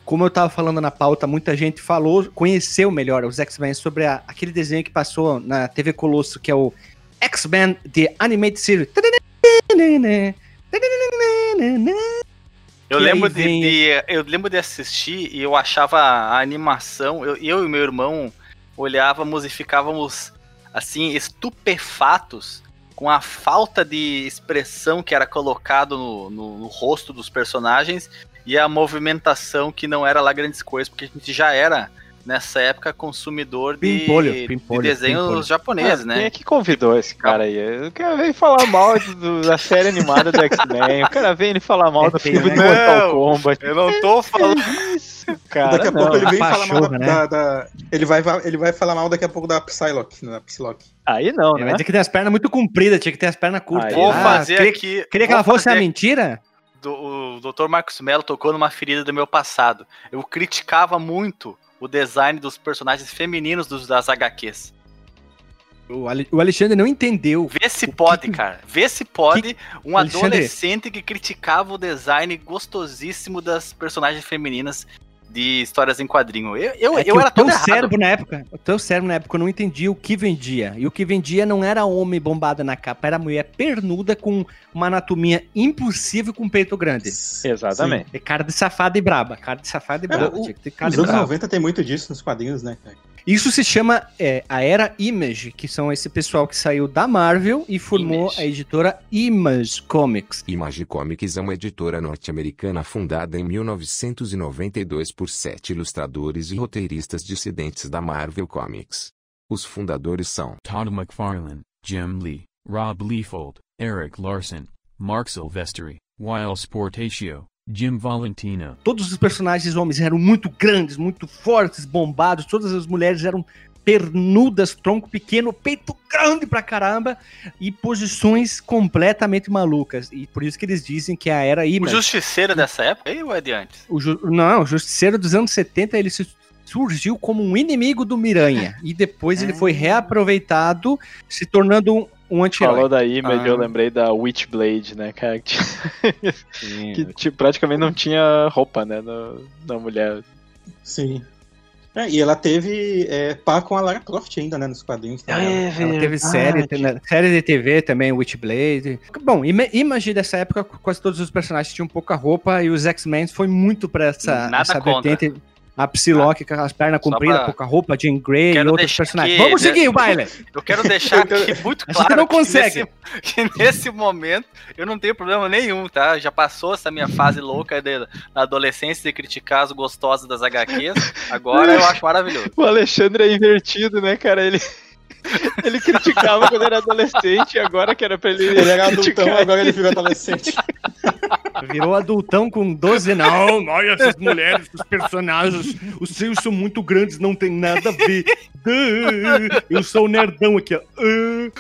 Como eu tava falando na pauta, muita gente falou, conheceu melhor os X-Men sobre a- aquele desenho que passou na TV Colosso, que é o X-Men The Animated Series. Eu lembro de, de- eu lembro de assistir e eu achava a animação, eu, eu e meu irmão olhávamos e ficávamos assim estupefatos com a falta de expressão que era colocado no, no- no rosto dos personagens e a movimentação que não era lá grandes coisas, porque a gente já era nessa época consumidor de, Pimpolho, de pimpolho, desenhos pimpolho. japoneses, Ah, Quem é né? que convidou esse cara aí? Quero ver ele falar mal do- da série animada do X-Men. Eu quero ver ele falar mal É do filme do né? Mortal Não, Kombat. Eu não tô falando. Isso, cara. daqui a não. pouco ele vem falar mal né? da- da- ele, vai, ele vai falar mal daqui a pouco da Psylocke, da Psylocke. Aí não, né? vai que tem as pernas muito compridas, tinha que ter as pernas curtas. Aí, Vou Ah, fazer queria, aqui. Queria que ela fosse fazer a mentira? do, o Dr. Marcos Mello tocou numa ferida do meu passado. Eu criticava muito o design dos personagens femininos dos, das HQs. O, Ale- o Alexandre não entendeu. Vê se pode, cara. Vê se pode um Alexandre. adolescente que criticava o design gostosíssimo das personagens femininas de histórias em quadrinho. Eu, eu, É eu o era teu todo errado. cérebro na época, o teu cérebro na época não entendia o que vendia. E o que vendia não era homem bombado na capa, era mulher pernuda com uma anatomia impossível com peito grande. Exatamente. É cara de safada e braba, cara de safada e É, braba. o- tinha que ter cara Nos de anos braba. 90 tem muito disso nos quadrinhos, né, cara? Isso se chama é, a Era Image, que são esse pessoal que saiu da Marvel e formou Image. a editora Image Comics. Image Comics é uma editora norte-americana fundada em 1992 por sete ilustradores e roteiristas dissidentes da Marvel Comics. Os fundadores são Todd McFarlane, Jim Lee, Rob Liefeld, Eric Larson, Mark Silvestri, Weil Sportatio, Jim Valentino. Todos os personagens homens eram muito grandes, muito fortes, bombados. Todas as mulheres eram pernudas, tronco pequeno, peito grande pra caramba e posições completamente malucas. E por isso que eles dizem que a era O. Justiceiro dessa época aí ou é de antes? O ju- Não, o Justiceiro dos anos 70 ele se- surgiu como um inimigo do Miranha e depois ele foi reaproveitado, se tornando um, um anti-herói. Falou da Image, Ah. eu lembrei da Witchblade, né, cara? Que, tinha- que tipo, praticamente não tinha roupa, né, no- na mulher. Sim. É, e ela teve é, par com a Lara Croft ainda, né, nos quadrinhos. tá? Ela teve série, tem- né, série de TV também, Witchblade. Bom, Ima- Image dessa época, quase todos os personagens tinham pouca roupa e os X-Men foi muito pra essa, Nada essa contra. A Psylocke com as pernas compridas, pra- pouca roupa, Jean Grey e Quero outros deixar personagens. aqui, Vamos seguir o baile! Eu quero deixar aqui muito claro não que consegue. nesse- Que, nesse momento eu não tenho problema nenhum, tá? Já passou essa minha fase louca de, na adolescência de criticar as gostosas das HQs. Agora eu acho maravilhoso. O Alexandre é invertido, né, cara? Ele, ele criticava quando era adolescente e agora que era pra ele. Ele era adultão, criticar. agora ele virou adolescente. Virou adultão com 12 Não, olha essas mulheres, os personagens, os seios são muito grandes, não tem nada a ver. Duh, Eu sou o nerdão aqui, ó. Uh.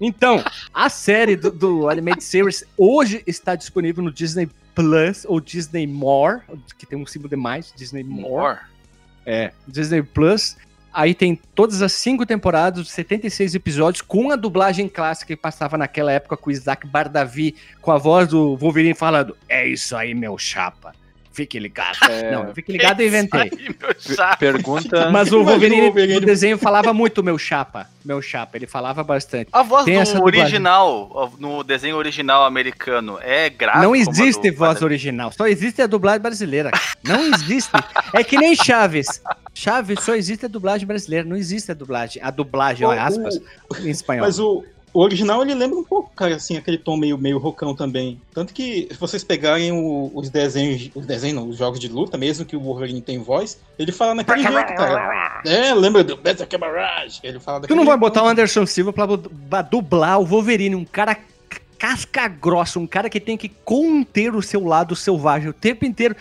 Então, a série do, do Animated Series hoje está disponível no Disney Plus ou Disney More, que tem um símbolo de mais, Disney More. More. É, Disney Plus. Aí tem todas as cinco temporadas, 76 episódios, com a dublagem clássica que passava naquela época com o Isaac Bardavi, com a voz do Wolverine falando: É isso aí, meu chapa. Fique ligado. É. Não, fique ligado, eu inventei. Pergunta. Mas o o Wolverine, do desenho falava muito meu chapa. Meu chapa, ele falava bastante. A voz Tem do dublagem. original, no desenho original americano, é grave. não existe do- voz original, só existe a dublagem brasileira. Não existe. É que nem Chaves. Chaves só existe a dublagem brasileira, não existe a dublagem. A dublagem, O- aspas, em espanhol. Mas o, o original ele lembra um pouco, cara, assim, aquele tom meio, meio rocão também. Tanto que, se vocês pegarem o- os desenhos, os desenhos não, os jogos de luta, mesmo que o Wolverine tem voz, ele fala naquele jeito, cara. É, lembra do Better Camarage? Ele fala Tu não vai jeito. botar o Anderson Silva pra, dublar o Wolverine, um cara casca grossa, um cara que tem que conter o seu lado selvagem o tempo inteiro.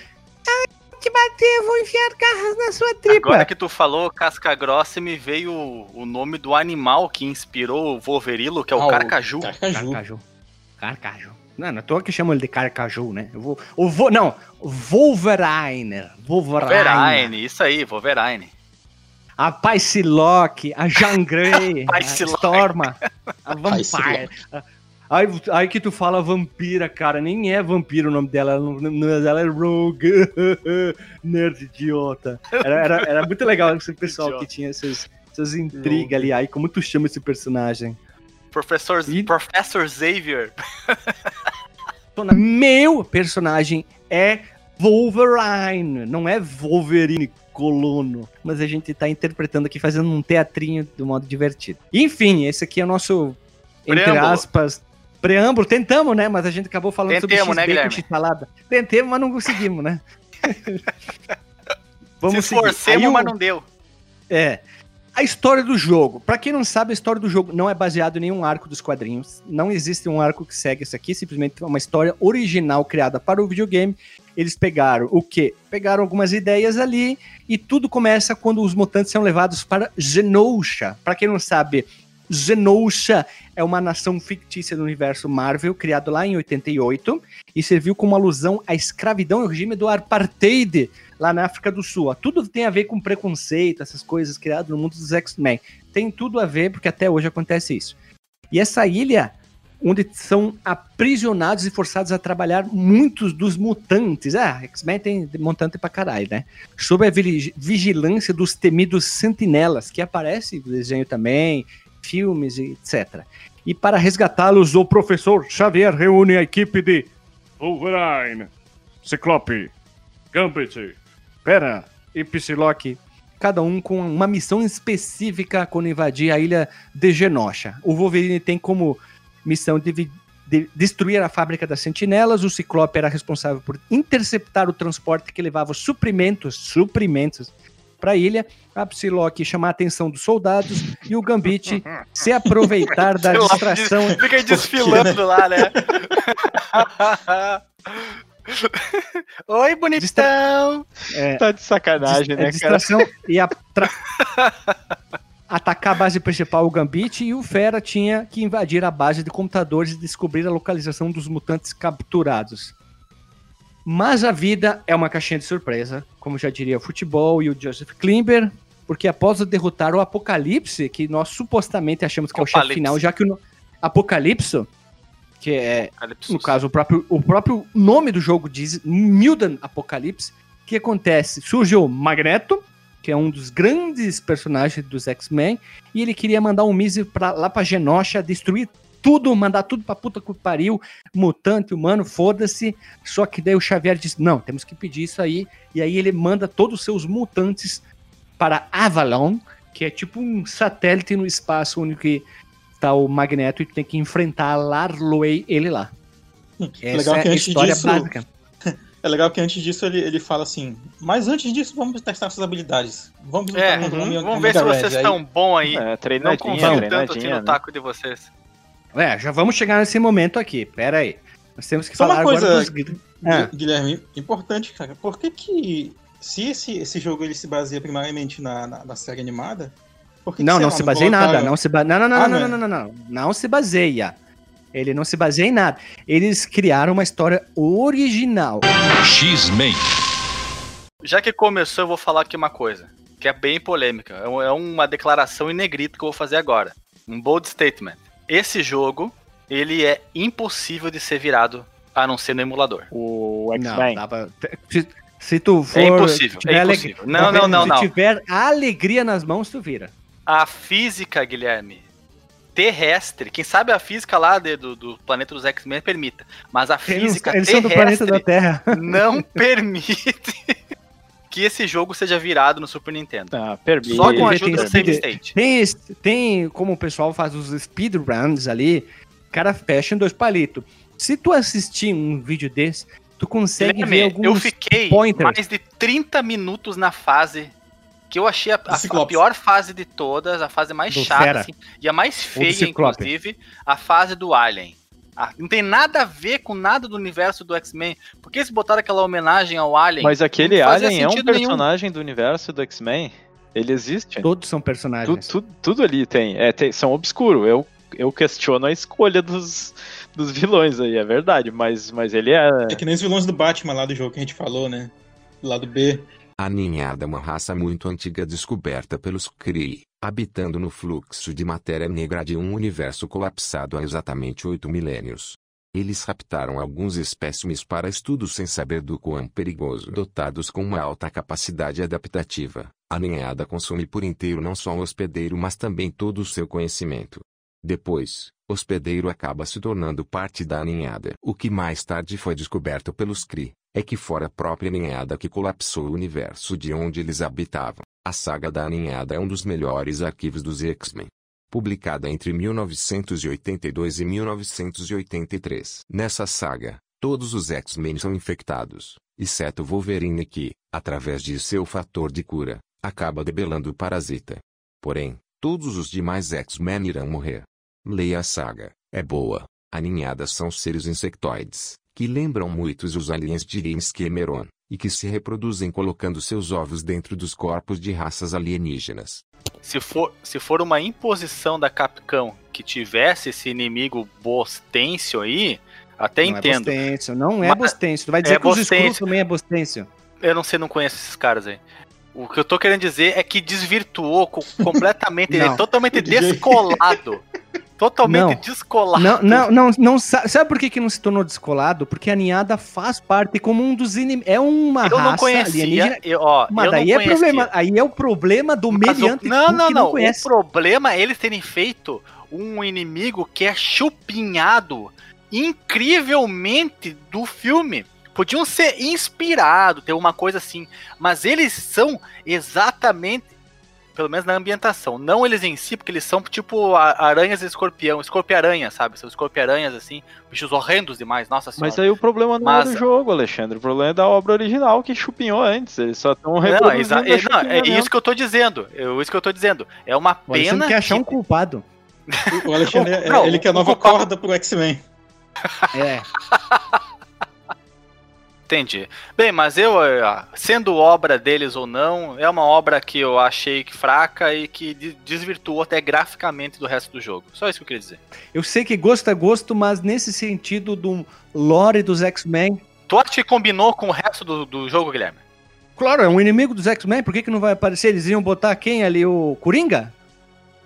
Ai, vou te bater, eu vou enfiar garras na sua tripa. Agora que tu falou casca grossa, me veio o, o nome do animal que inspirou o Wolverilo, que é o Ah, carcaju. Carcaju. Carcaju. Carcaju. Não, não tô que chamo ele de Carcaju, né? Eu vou, eu vou, não, Wolverine. Wolverine. Wolverine, isso aí, Wolverine. A Psylocke, a Jean Grey, a. Storma, a Vampire. Aí, aí que tu fala vampira, cara, nem é vampiro o nome dela, ela, não- ela é Rogue, nerd idiota. Era, era, era muito legal esse pessoal Idiota. que tinha essas, essas intrigas ali. Aí, como tu chama esse personagem? Professor, E- Professor Xavier. Meu personagem é Wolverine, não é Wolverine colono. Mas a gente tá interpretando aqui, fazendo um teatrinho do modo divertido. Enfim, esse aqui é o nosso, entre aspas, preâmbulo. Tentamos, né? Mas a gente acabou falando Tentemos, sobre né, X-Bacon, Guilherme? X-salada. Tentemos, mas não conseguimos, né? Se seguir. esforcemos, mas não deu. é. A história do jogo. Pra quem não sabe, a história do jogo não é baseada em nenhum arco dos quadrinhos. Não existe um arco que segue isso aqui, simplesmente é uma história original criada para o videogame. Eles pegaram o quê? Pegaram algumas ideias ali e tudo começa quando os mutantes são levados para Genosha. Pra quem não sabe, Genosha é uma nação fictícia do universo Marvel, criado lá em 88 e serviu como alusão à escravidão e ao regime do apartheid lá na África do Sul. Tudo tem a ver com preconceito, essas coisas criadas no mundo dos X-Men. Tem tudo a ver, porque até hoje acontece isso. E essa ilha, onde são aprisionados e forçados a trabalhar muitos dos mutantes. Ah, X-Men tem mutante pra caralho, né? Sob a vigi- vigilância dos temidos sentinelas, que aparece no desenho também, filmes etc. E para resgatá-los, o professor Xavier reúne a equipe de Wolverine, Ciclope, Gambit, Pera e Psylocke, cada um com uma missão específica quando invadir a ilha de Genosha. O Wolverine tem como missão de, de destruir a fábrica das sentinelas, o Ciclope era responsável por interceptar o transporte que levava suprimentos, suprimentos para a ilha, a Psylocke chamar a atenção dos soldados e o Gambit se aproveitar da distração Fica aí desfilando lá, né? Oi, bonitão! é, Tá de sacanagem, Dis- né, é cara? distração e a tra- atacar a base principal, o Gambit, e o Fera tinha que invadir a base de computadores e descobrir a localização dos mutantes capturados. Mas a vida é uma caixinha de surpresa, como já diria o futebol e o Joseph Klimber, porque após derrotar o Apocalipse, que nós supostamente achamos que é o chefe Apocalipse. final, já que o Apocalipso, que é Calypso. no caso, o próprio, o próprio nome do jogo diz Mutant Apocalipse. O que acontece? Surge o Magneto, que é um dos grandes personagens dos X-Men, e ele queria mandar um míssil lá pra Genosha, destruir tudo, mandar tudo pra puta que pariu, mutante, humano, foda-se. Só que daí o Xavier disse: não, temos que pedir isso aí. E aí ele manda todos os seus mutantes para Avalon, que é tipo um satélite no espaço onde tá o Magneto e tem que enfrentar Larloey ele lá. Essa legal é que a antes história disso- básica. É legal que antes disso ele, ele fala assim, mas antes disso vamos testar suas habilidades. Vamos É, Omega- vamos ver se vocês estão bons aí. É, Não treinadinha, confio tanto assim no né? taco de vocês. É, já vamos chegar nesse momento aqui. Pera aí. Nós temos que Só falar uma coisa, agora dos... Ah. Gui- Guilherme, importante, cara. Por que que, se esse, esse jogo ele se baseia primariamente na, na, na série animada, por que Não, que, não lá, se baseia em nada. Não, se ba... não, não, não, Ah, não, não não, é? não, não, não. Não se baseia. Ele não se baseia em nada. Eles criaram uma história original. X-Men. Já que começou, eu vou falar aqui uma coisa, que é bem polêmica. É É uma declaração em negrito que eu vou fazer agora. Um bold statement. Esse jogo, ele é impossível de ser virado a não ser no emulador. O X-Men. se, se tu for... É impossível, é aleg- impossível. Não, não, não, Se não. tiver a alegria nas mãos, tu vira. A física, Guilherme, terrestre, quem sabe a física lá de- do, do planeta dos X-Men permita, mas a Eles, física eles são do planeta terrestre da Terra. não permite que esse jogo seja virado no Super Nintendo. Ah, permite. Só com a ajuda tem do Save State. Tem, tem como o pessoal faz os speedruns ali, o cara fecha em dois palitos. Se tu assistir um vídeo desse, tu consegue ver Guilherme, alguns eu fiquei pointers. mais de 30 minutos na fase que eu achei a, a- a pior fase de todas, a fase mais Do chata, assim, e a mais feia, inclusive, a fase do Alien. Ah, não tem nada a ver com nada do universo do X-Men. Por que eles botaram aquela homenagem ao Alien? Mas aquele Alien é um sentido nenhum. personagem do universo do X-Men. Ele existe. Todos são Tu- personagens. tu- tudo ali tem, é, tem- São obscuro. Eu, eu questiono a escolha dos, dos vilões aí, é verdade. Mas, mas ele é. É que nem os vilões do Batman lá do jogo que a gente falou, né? Do lado B. A ninhada é uma raça muito antiga descoberta pelos Kree, habitando no fluxo de matéria negra de um universo colapsado há exatamente oito milênios. Eles raptaram alguns espécimes para estudo sem saber do quão perigoso. Dotados com uma alta capacidade adaptativa, a ninhada consome por inteiro não só o hospedeiro mas também todo o seu conhecimento. Depois, o hospedeiro acaba se tornando parte da ninhada. O que mais tarde foi descoberto pelos Kree, é que fora a própria ninhada que colapsou o universo de onde eles habitavam. A saga da ninhada é um dos melhores arquivos dos X-Men. Publicada entre 1982 e 1983. Nessa saga, todos os X-Men são infectados, exceto Wolverine que, através de seu fator de cura, acaba debelando o parasita. Porém, todos os demais X-Men irão morrer. Leia a saga, é boa. Aninhadas são seres insectoides, que lembram muitos os aliens de James Cameron, e que se reproduzem colocando seus ovos dentro dos corpos de raças alienígenas. Se for, se for uma imposição da Capcom que tivesse esse inimigo Bostêncio aí, até não entendo. é Bostêncio, não é Mas- Bostêncio. Tu vai dizer é que os Bostêncio. também é Bostêncio. Eu não sei, não conheço esses caras aí. O que eu tô querendo dizer é que desvirtuou co- completamente, ele é totalmente descolado. Totalmente Não. descolado. Não, não, não, não sa- sabe por que, que não se tornou descolado? Porque a ninhada faz parte como um dos inimigos. É uma eu raça não conhecia. alienígena. Eu, ó, Mas daí não é problema. Aí é o problema do Mas o- mediante não, não, não. conhece. O problema é eles terem feito um inimigo que é chupinhado incrivelmente do filme. Podiam ser inspirado, ter uma coisa assim, mas eles são exatamente, pelo menos na ambientação, não eles em si, porque eles são tipo aranhas e escorpião, escorpiaranha, sabe? São escorpiaranhas assim, bichos horrendos demais, nossa senhora. Mas aí o problema não Mas- é do jogo, Alexandre. O problema é da obra original que chupinhou antes. Eles só estão Não, reproduzindo. exa- a é, não, é isso que eu tô dizendo. É isso que eu tô dizendo. É uma pena. quer achar um que- culpado. O Alexandre, é- Não, ele que é a nova culpado- corda pro X-Men. É. Entendi. Bem, mas eu, eh, sendo obra deles ou não, é uma obra que eu achei fraca e que de- desvirtuou até graficamente do resto do jogo. Só isso que eu queria dizer. Eu sei que gosto é gosto, mas nesse sentido do lore dos X-Men. Tu acha que combinou com o resto do, do jogo, Guilherme? Claro, é um inimigo dos X-Men, por que, que não vai aparecer? Eles iam botar quem ali? O Coringa?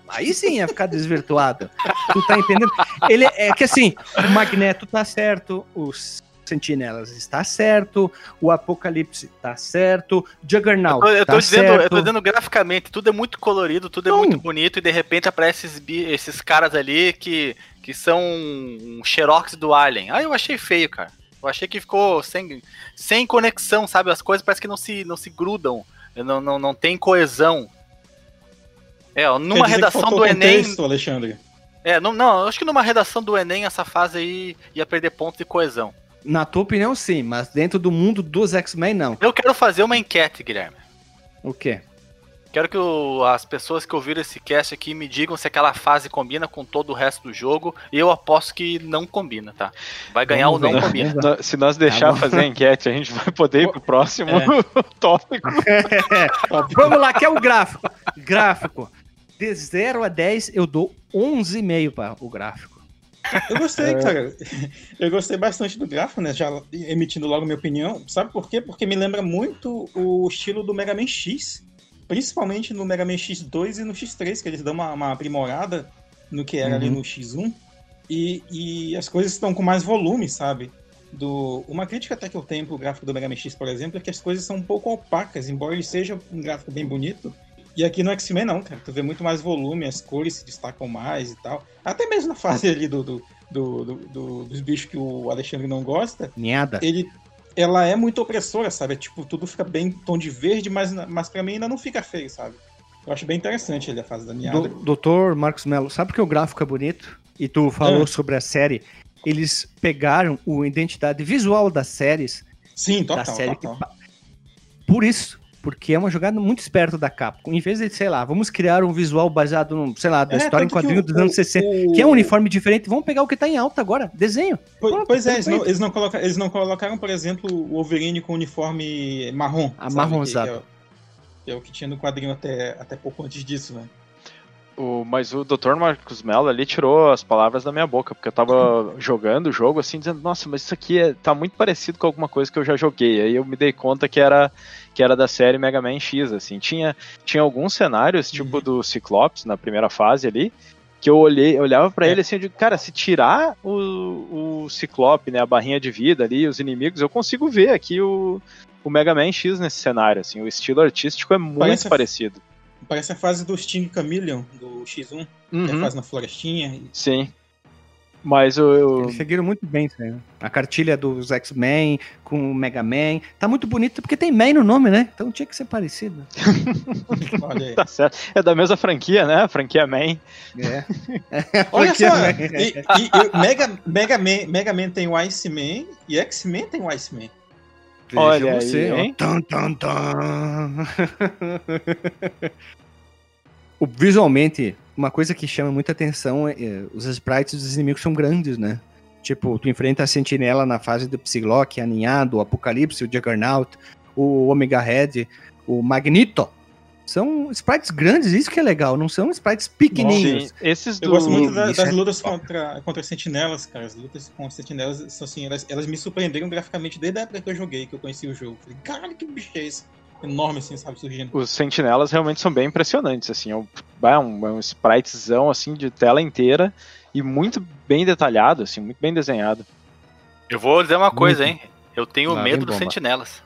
Aí sim ia ficar desvirtuado. tu tá entendendo? Ele é que assim, o Magneto tá certo, os Sentinelas está certo, o Apocalipse tá certo, Juggernaut Eu tô, eu tô tá dizendo, certo. eu tô dizendo graficamente, tudo é muito colorido, tudo é Não. muito bonito, e de repente aparecem esses, esses caras ali que, que são um xerox do Alien. Ah, eu achei feio, cara. Eu achei que ficou sem, sem conexão, sabe? As coisas parece que não se, não se grudam, não, não, não tem coesão. É, ó, numa redação do Enem. contexto, Alexandre. É, não, não, eu acho que numa redação do Enem essa fase aí ia perder pontos de coesão. Na tua opinião, sim, mas dentro do mundo dos X-Men, não. Eu quero fazer uma enquete, Guilherme. O quê? Quero que o- as pessoas que ouviram esse cast aqui me digam se aquela fase combina com todo o resto do jogo. E eu aposto que não combina, tá? Vai ganhar Vamos ou não ver. combina. No- Se nós deixar Tá fazer a enquete, a gente vai poder ir pro próximo É. tópico. Vamos lá, que é o gráfico. Gráfico. De 0 a 10, eu dou 11,5 para o gráfico. Eu gostei, cara. Eu gostei bastante do gráfico, né? Já emitindo logo minha opinião. Sabe por quê? Porque me lembra muito o estilo do Mega Man X. Principalmente no Mega Man X2 e no X3, que eles dão uma, uma aprimorada no que era ali Uhum. no X1. E, e as coisas estão com mais volume, sabe? Do... Uma crítica até que eu tenho pro gráfico do Mega Man X, por exemplo, é que as coisas são um pouco opacas, embora ele seja um gráfico bem bonito. E aqui no X-Men não, cara. Tu vê muito mais volume, as cores se destacam mais e tal. Até mesmo na fase ali do, do, do- do- do- dos bichos que o Alexandre não gosta, Nada. ele, ela é muito opressora, sabe? É tipo, tudo fica bem tom de verde, mas, mas pra mim ainda não fica feio, sabe? Eu acho bem interessante ali a fase da Niada. Do, doutor Marcos Mello, sabe por que o gráfico é bonito? E tu falou Ah. sobre a série. Eles pegaram a identidade visual das séries, Sim, da total, série total. que Por isso, Porque é uma jogada muito esperta da Capcom. Em vez de, sei lá, vamos criar um visual baseado, no, sei lá, da É, história em quadrinho o- dos anos o- 60, o- que é um uniforme diferente, vamos pegar o que tá em alta agora, desenho. Po- Pronto, Pois é, eles não, eles, não colocaram, eles não colocaram, por exemplo, o Wolverine com uniforme marrom. Amarronzado. Que, que é, o- que é o que tinha no quadrinho até, até pouco antes disso, né? O, mas o Dr. Marcos Mello ali tirou as palavras da minha boca, porque eu tava jogando o jogo assim, dizendo, nossa, mas isso aqui é, tá muito parecido com alguma coisa que eu já joguei. Aí eu me dei conta que era, que era da série Mega Man X, assim. Tinha, tinha alguns cenários, tipo do Ciclopes, na primeira fase ali, que eu olhei, eu olhava pra É. ele assim, eu digo, cara, se tirar o, o Ciclope, né, a barrinha de vida ali, os inimigos, eu consigo ver aqui o, o Mega Man X nesse cenário, assim. O estilo artístico é muito Parece- parecido. Parece a fase do Sting Chameleon, do X1, que é a Uhum, fase na florestinha. sim. Mas o, eu- Eles seguiram muito bem isso aí. né? A cartilha dos X-Men com o Mega Man. Tá muito bonito porque tem Man no nome, né? Então tinha que ser parecido. Olha aí. Tá certo. É da mesma franquia, né? A franquia Man. É. Olha Porque, só, né? e, e- e Mega, Mega, Man, Mega Man tem o Iceman e X-Men tem o Iceman. Veja Olha aí, você, ó. hein? Tan, tan, tan. o, visualmente, uma coisa que chama muita atenção é, é os sprites dos inimigos são grandes, né? Tipo, tu enfrenta a sentinela na fase do Psylocke, aninhado, o Apocalipse, o Juggernaut, o Omega Red, o Magneto. São sprites grandes, isso que é legal, não são sprites pequenininhos. Sim, esses do. Eu gosto muito da- das é lutas top. contra, contra sentinelas, cara. As lutas com sentinelas, são assim, elas, elas me surpreenderam graficamente desde a época que eu joguei, que eu conheci o jogo. Falei, caralho, que bicho é esse? Enorme assim, sabe, surgindo. Os sentinelas realmente são bem impressionantes, assim, é um, é um, é um spritezão, assim, de tela inteira e muito bem detalhado, assim, muito bem desenhado. Eu vou dizer uma coisa, Muito. hein? Eu tenho Lá medo dos sentinelas.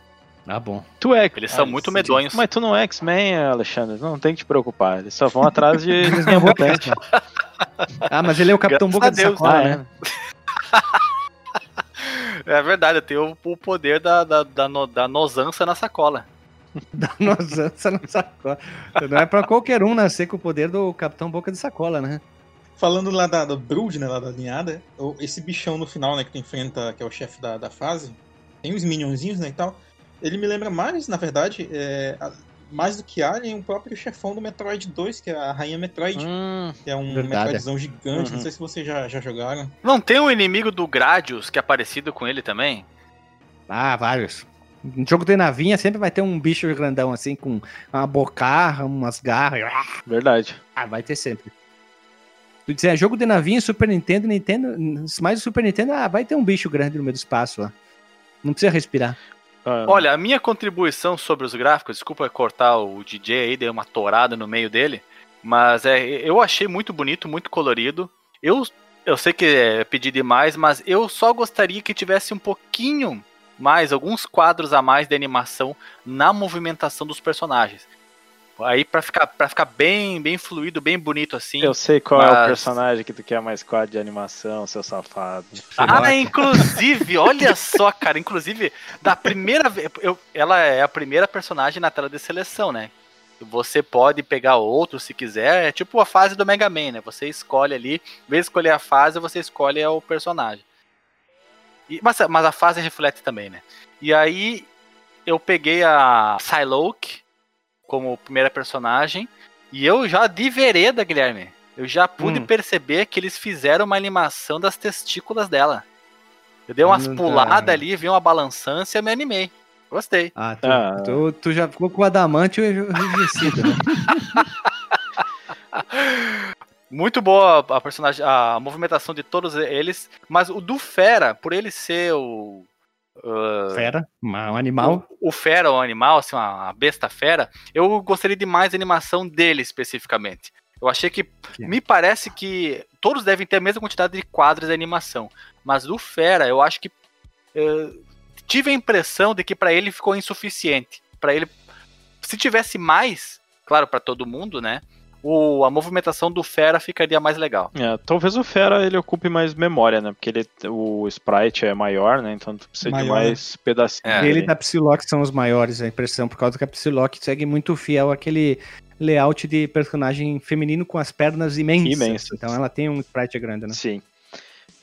Ah, bom. Tu é... Eles são Ah, muito sim. medonhos. Mas tu não é X-Men, Alexandre, não tem que te preocupar, eles só vão atrás de Eles linha não vão mutante. Ah, mas ele é o Capitão Graças Boca a de Deus. Sacola, Ah, é? né? É verdade, eu tenho o poder da, da, da, no- da nosança na sacola. Da nosança na sacola. Não é pra qualquer um nascer com o poder do Capitão Boca de Sacola, né? Falando lá da, do Brood, né, lá da linhada, o- esse bichão no final, né, que tu enfrenta, que é o chefe da, da fase, tem uns minionzinhos, né, e tal. Ele me lembra mais, na verdade, é, mais do que Alien, o próprio chefão do Metroid 2, que é a Rainha Metroid, Hum, que é um Verdade. Metroidzão gigante, Uhum. não sei se vocês já, já jogaram. Não tem um inimigo do Gradius que é parecido com ele também? Ah, vários. No jogo de navinha sempre vai ter um bicho grandão assim, com uma bocarra, umas garras. verdade. Ah, vai ter sempre. Tu dizer, jogo de navinha, Super Nintendo, Nintendo, mais o Super Nintendo, ah, vai ter um bicho grande no meio do espaço lá. Não precisa respirar. Ah, Olha, a minha contribuição sobre os gráficos, desculpa cortar o DJ aí, dei uma torada no meio dele, mas é, eu achei muito bonito, muito colorido. Eu, eu sei que é pedir demais, mas eu só gostaria que tivesse um pouquinho mais, alguns quadros a mais de animação na movimentação dos personagens. Aí pra ficar, pra ficar bem, bem fluido, bem bonito assim. eu sei qual é o mas- personagem que tu quer mais quadro de animação, seu safado. Ah, inclusive, olha só, cara, inclusive, da primeira vez, eu- ela é a primeira personagem na tela de seleção, né? Você pode pegar outro se quiser, é tipo a fase do Mega Man, né? Você escolhe ali, em vez de escolher a fase, você escolhe o personagem. E- mas, mas a fase reflete também, né? E aí eu peguei a Psylocke como primeira personagem e eu já de vereda, Guilherme, eu já pude Hum. perceber que eles fizeram uma animação das testículas dela. Eu dei umas Hum, puladas tá. ali, vi uma balançância e me animei. Gostei. Ah, tu, Ah. tu, tu já ficou com o adamante enrijecido, né? Muito boa a personagem, a movimentação de todos eles, mas o do Fera, por ele ser o uh, Fera, um animal. o, o Fera, o animal, assim, uma, a besta fera, eu gostaria de mais animação dele especificamente. Eu achei que. Que- Me parece que todos devem ter a mesma quantidade de quadros de animação. Mas do Fera, eu acho que. eh, tive a impressão de que pra ele ficou insuficiente. Pra ele. Se tivesse mais, claro, pra todo mundo, né? O, a movimentação do Fera ficaria mais legal. É, talvez o Fera ele ocupe mais memória, né? Porque ele, o sprite é maior, né? Então tu precisa de Maior, né? mais pedacinhos. É. Ele ali. da Psylocke são os maiores, a impressão, por causa que a Psylocke segue muito fiel àquele layout de personagem feminino com as pernas imensas. Imensas. Então ela tem um sprite grande, né? Sim.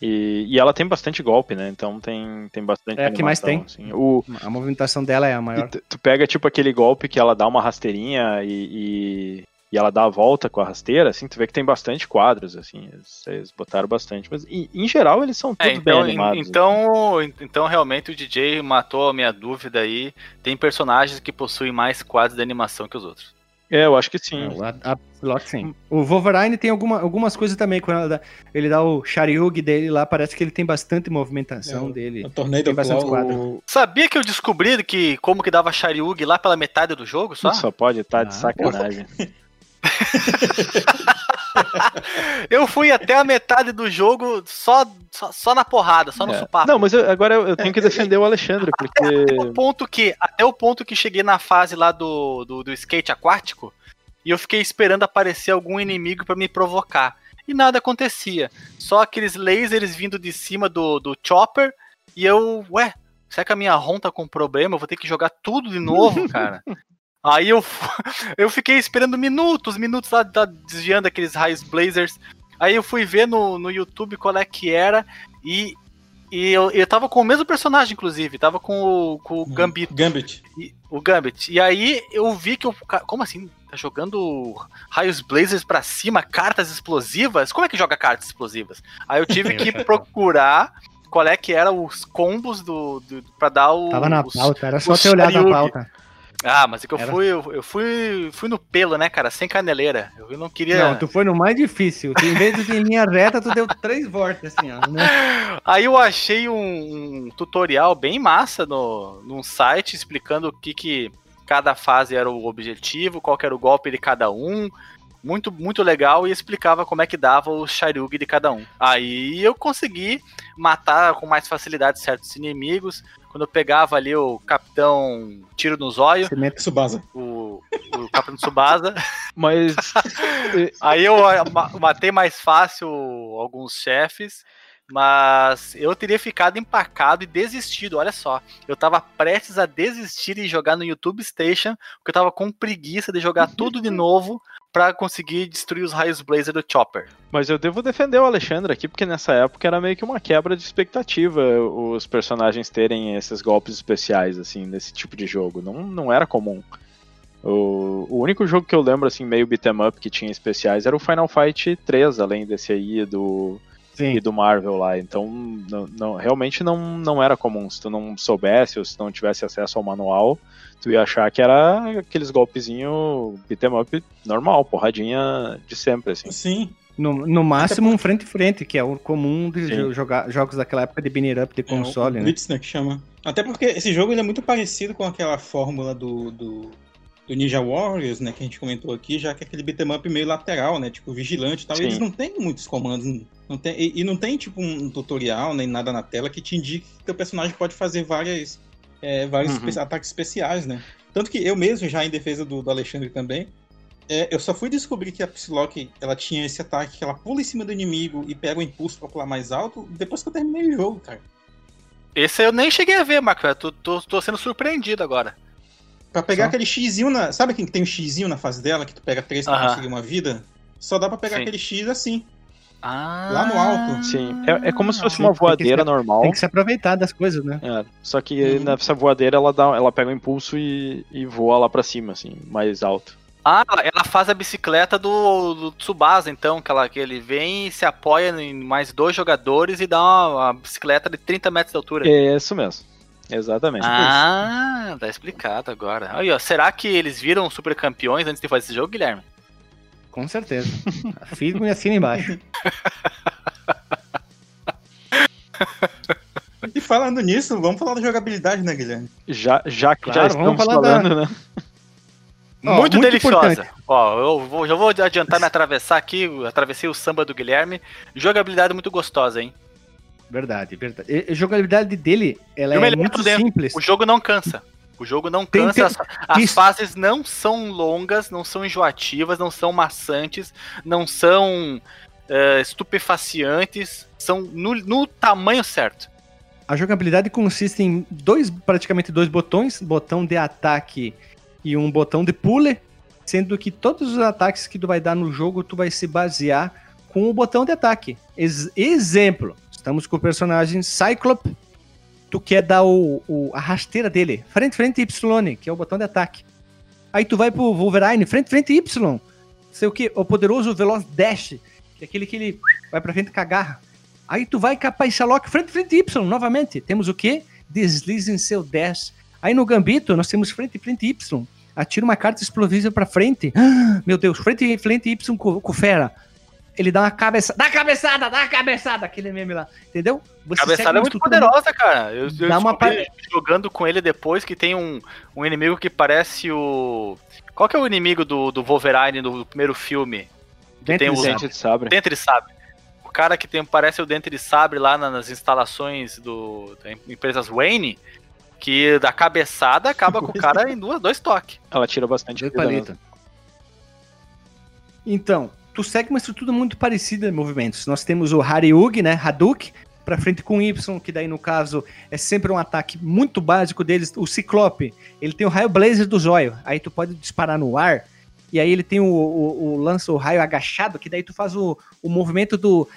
E, e ela tem bastante golpe, né? Então tem, tem bastante É a que mais animação, assim. O, A movimentação dela é a e maior. tu, tu pega, tipo, aquele golpe que ela dá uma rasteirinha e, e, ela dá a volta com a rasteira, assim, tu vê que tem bastante quadros, assim, eles, eles botaram bastante. Mas, em, em geral, eles são É, todos bem então, animados. né? então, então, realmente o DJ matou a minha dúvida aí. Tem personagens que possuem mais quadros de animação que os outros. É, eu acho que sim. A, a Psylocke, sim. O Wolverine tem alguma, algumas coisas também. Quando ela dá- ele dá o Sharyugi dele lá, parece que ele tem bastante movimentação É, dele. O Tornado Tem bastante Claw, quadro. o- Sabia que eu descobri que como que dava Shariug lá pela metade do jogo só? Só pode estar de Ah, sacanagem. Eu fui até a metade do jogo só, só, só na porrada, só no É. supapo. Não, mas eu- agora eu, tenho que defender o Alexandre, porque. Até o ponto que, até o ponto que cheguei na fase lá do, do, do skate aquático e eu fiquei esperando aparecer algum inimigo pra me provocar. E nada acontecia. Só aqueles lasers vindo de cima do, do chopper e eu, ué, será que a minha ROM tá com problema? Eu vou ter que jogar tudo de novo, cara. Aí eu, eu fiquei esperando minutos, minutos lá, lá desviando aqueles raios blazers. Aí eu fui ver no, no YouTube qual é que era e, e eu, eu tava com o mesmo personagem, inclusive. Tava com o, com o Gambito. Gambit. E- o Gambit. E aí eu vi que o Como assim? Tá jogando raios blazers pra cima, cartas explosivas? Como é que joga cartas explosivas? Aí eu tive que procurar qual é que eram os combos do, do para dar o Tava na os- pauta, era só ter olhado na pauta. Ah, mas é que eu Era- fui eu, eu fui fui no pelo, né, cara, sem caneleira. Eu não queria Não, tu foi no mais difícil. Tu, em vez de em linha reta, tu deu três voltas assim, ó. Né? Aí eu achei um, um tutorial bem massa no, num site explicando o que, que cada fase era o objetivo, qual era o golpe de cada um. Muito, muito legal e explicava como é que dava o Sharyugi de cada um. Aí eu consegui matar com mais facilidade certos inimigos. Quando eu pegava ali o Capitão Tiro no Zóio, Cimento. Tsubasa. o, o Capitão Tsubasa, Mas. Aí eu ma- matei mais fácil alguns chefes, mas eu teria ficado empacado e desistido. Olha só, eu tava prestes a desistir e jogar no YouTube Station, porque eu tava com preguiça de jogar tudo de novo pra conseguir destruir os raios Blazer do Chopper. Mas eu devo defender o Alexandre aqui, porque nessa época era meio que uma quebra de expectativa os personagens terem esses golpes especiais, assim, nesse tipo de jogo. Não, não era comum. O, o único jogo que eu lembro, assim, meio beat'em up que tinha especiais era o Final Fight 3, além desse aí do, Sim. e do Marvel lá. Então, não, não- realmente não, não era comum. Se tu não soubesse ou se não tivesse acesso ao manual, tu ia achar que era aqueles golpezinho beat'em up normal, porradinha de sempre, assim. Sim. No, no máximo um frente a frente, que é o comum jogar jogos daquela época de Binner Up de console, é, o né? Blitz, né, que chama. Até porque esse jogo ele é muito parecido com aquela fórmula do, do, do Ninja Warriors, né, que a gente comentou aqui, já que é aquele beat'em up meio lateral, né, tipo vigilante e tal. Sim. Eles não têm muitos comandos, não tem, e, e não tem tipo um tutorial nem nada na tela que te indique que teu personagem pode fazer várias, é, vários Uhum. espe- ataques especiais, né. Tanto que eu mesmo, já em defesa do, do Alexandre também, é, eu só fui descobrir que a Psylocke, ela tinha esse ataque que ela pula em cima do inimigo e pega o impulso pra pular mais alto depois que eu terminei o jogo, cara. Esse eu nem cheguei a ver, Marco. Eu tô, tô, tô sendo surpreendido agora. Pra pegar Só? aquele xizinho na. Sabe quem que tem um xizinho na fase dela, que tu pega três pra Aham. conseguir uma vida? Só dá pra pegar Sim. aquele X assim. Ah, Lá no alto. Sim, é, é como se fosse sim, uma tem voadeira ser- normal. Tem que se aproveitar das coisas, né? É, só que Uhum. nessa voadeira ela, dá, ela pega o impulso e, e voa lá pra cima, assim, mais alto. Ah, ela- ela faz a bicicleta do, do Tsubasa, então, que, ela, que ele vem e se apoia em mais dois jogadores e dá uma, uma bicicleta de 30 metros de altura. É isso mesmo. Exatamente. Ah, tá explicado agora. Aí, ó, será que eles viram super campeões antes de fazer esse jogo, Guilherme? Com certeza. Firme e assina embaixo. E falando nisso, vamos falar da jogabilidade, né, Guilherme? Já, já que Claro, já estamos falar da- falando, né? Ó, muito, muito deliciosa. importante. Ó, eu vou, já vou adiantar me atravessar aqui, atravessei o samba do Guilherme. Jogabilidade muito gostosa, hein? Verdade, verdade. E- a jogabilidade dele, ela é muito dentro, simples. O jogo não cansa. O jogo não Tem- cansa. tem- as, as isso. fases não são longas, não são enjoativas, não são maçantes, não são eh, estupefacientes. São no, no tamanho certo. A jogabilidade consiste em dois, praticamente dois botões, botão de ataque e um botão de pule, sendo que todos os ataques que tu vai dar no jogo, tu vai se basear com o botão de ataque. Ex- exemplo, Estamos com o personagem Cyclope. Tu quer dar o, o- a rasteira dele, frente, frente Y, que é o botão de ataque. Aí tu vai pro Wolverine, frente, frente Y. Sei o que, o poderoso Veloz Dash, que é aquele que ele vai pra frente com a garra. Aí tu vai esse Loki, frente, frente Y, novamente. Temos o que? Deslize em seu dash. Aí no Gambito, nós temos frente, frente Y. Atira uma carta explosiva pra frente. Ah, meu Deus, frente, frente Y com, com fera. Ele dá uma cabeçada, dá uma cabeçada, dá uma cabeçada, aquele meme lá, entendeu? Você Cabeçada é muito poderosa, cara. Eu, eu Dá uma jogando com ele depois que tem um, um inimigo que parece o. Qual que é o inimigo do, do Wolverine no primeiro filme? Dente tem sabre. Dente de sabre. Dente de sabre. O cara que tem, parece o dente de sabre lá na- nas instalações do da empresas Wayne, que da cabeçada acaba com o cara em duas, dois toques. Ela tira bastante vida mesmo. Então, tu segue uma estrutura muito parecida de movimentos. Nós temos o Haryugi, né? Hadouken, pra frente com Y, que daí no caso é sempre um ataque muito básico deles. O Ciclope, ele tem o raio blazer do zóio. Aí tu pode disparar no ar. E aí ele tem o, o, o lança o raio agachado, que daí tu faz o, o movimento do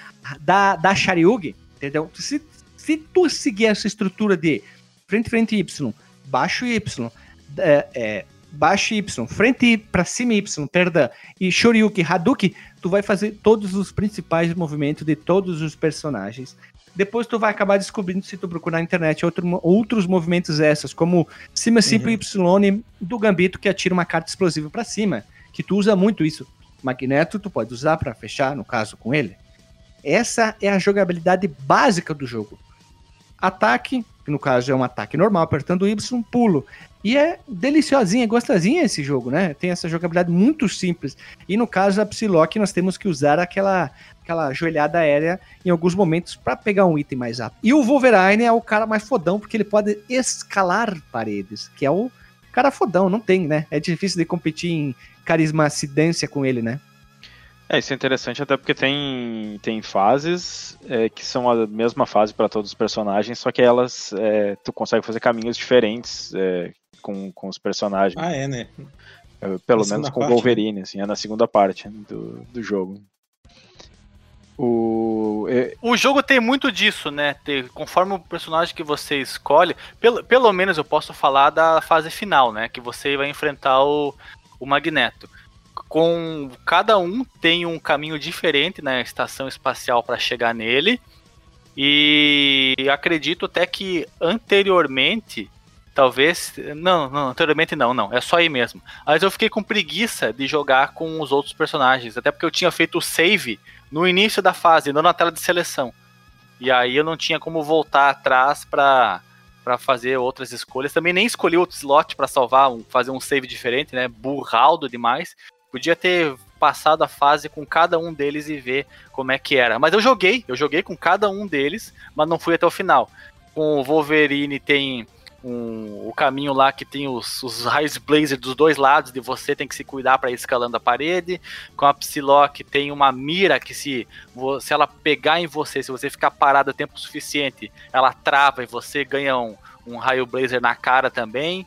da, da Sharyugi, entendeu? Se, se tu seguir essa estrutura de frente, frente Y, baixo Y, é, é, baixo Y, frente pra cima Y, perdão, e Shoryuken, Hadouken, tu vai fazer todos os principais movimentos de todos os personagens. Depois tu vai acabar descobrindo, se tu procurar na internet, outro- outros movimentos essas, como cima simples Y do Gambito, que atira uma carta explosiva pra cima, que tu usa muito isso. Magneto tu pode usar pra fechar, no caso, com ele. Essa é a jogabilidade básica do jogo. Ataque, que no caso é um ataque normal, apertando Y, pulo. E é deliciosinha, gostosinha esse jogo, né? Tem essa jogabilidade muito simples. E no caso da Psylocke, nós temos que usar aquela, aquela joelhada aérea em alguns momentos para pegar um item mais rápido. E o Wolverine é o cara mais fodão, porque ele pode escalar paredes, que é o cara fodão, não tem, né? É difícil de competir em carismacidência com ele, né? É, isso é interessante até porque tem, tem fases é, que são a mesma fase para todos os personagens, só que elas é, tu consegue fazer caminhos diferentes é, com, com os personagens. Ah, é, né? É, Pelo Na menos com o né? Wolverine, assim, é na segunda parte do, do jogo. O, é, O jogo tem muito disso, né? Ter- conforme o personagem que você escolhe, pelo, pelo menos eu posso falar da fase final, né? Que você vai enfrentar o, o Magneto. Com cada um tem um caminho diferente na estação espacial para chegar nele. E acredito até que anteriormente, talvez. Não, não, anteriormente não, não. É só aí mesmo. Mas eu fiquei com preguiça de jogar com os outros personagens. Até porque eu tinha feito o save no início da fase, não na tela de seleção. E aí eu não tinha como voltar atrás pra, pra fazer outras escolhas. Também nem escolhi outro slot pra salvar, um- fazer um save diferente, né? Burraldo demais. Podia ter passado a fase com cada um deles e ver como é que era. Mas eu joguei, eu joguei com cada um deles, mas não fui até o final. Com o Wolverine tem um- o caminho lá que tem os, os raios blazer dos dois lados, de você tem que se cuidar para ir escalando a parede. Com a Psylocke tem uma mira que se, se ela pegar em você, se você ficar parado tempo suficiente, ela trava e você ganha um, um raio blazer na cara também.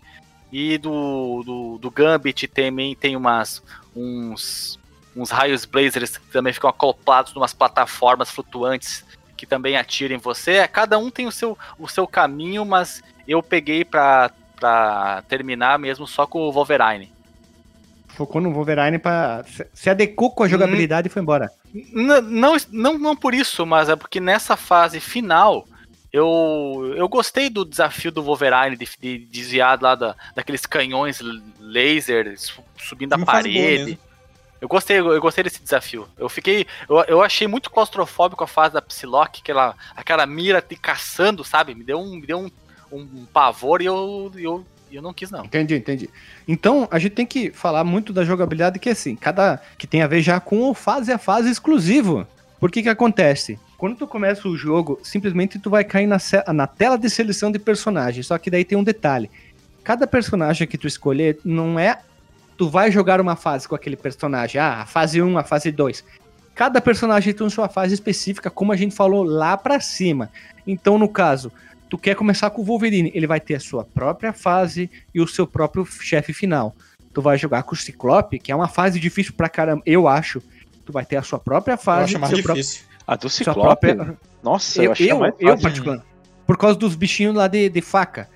E do, do, do Gambit também tem umas, uns, uns raios blazers que também ficam acoplados em umas plataformas flutuantes que também atiram em você. Cada um tem o seu, o seu caminho, mas eu peguei pra, pra terminar mesmo só com o Wolverine. Focou no Wolverine pra. se- adequou com a jogabilidade e foi embora. Não, não, não por isso, mas é porque nessa fase final eu, eu gostei do desafio do Wolverine de, de desviar lá da, daqueles canhões laser su- subindo a parede. Eu gostei, eu gostei desse desafio. Eu fiquei. Eu, eu achei muito claustrofóbico a fase da Psylocke, aquela, aquela mira te caçando, sabe? Me deu um, me deu um, um pavor e eu, eu, eu não quis, não. Entendi, entendi. Então, a gente tem que falar muito da jogabilidade que assim, cada que tem a ver já com o fase a fase exclusivo. Por que acontece? Quando tu começa o jogo, simplesmente tu vai cair na, na tela de seleção de personagens. Só que daí tem um detalhe. Cada personagem que tu escolher não é tu vai jogar uma fase com aquele personagem. Ah, a fase 1, a fase 2. Cada personagem tem sua fase específica, como a gente falou lá pra cima. Então, no caso, tu quer começar com o Wolverine, ele vai ter a sua própria fase e o seu próprio chefe final. Tu vai jogar com o Ciclope, que é uma fase difícil pra caramba, eu acho. Tu vai ter a sua própria Eu fase, acho mais seu próprio- difícil. a do Ciclope. própria. Nossa, eu, Eu, achei eu, mais eu particular, por causa dos bichinhos lá de, de faca.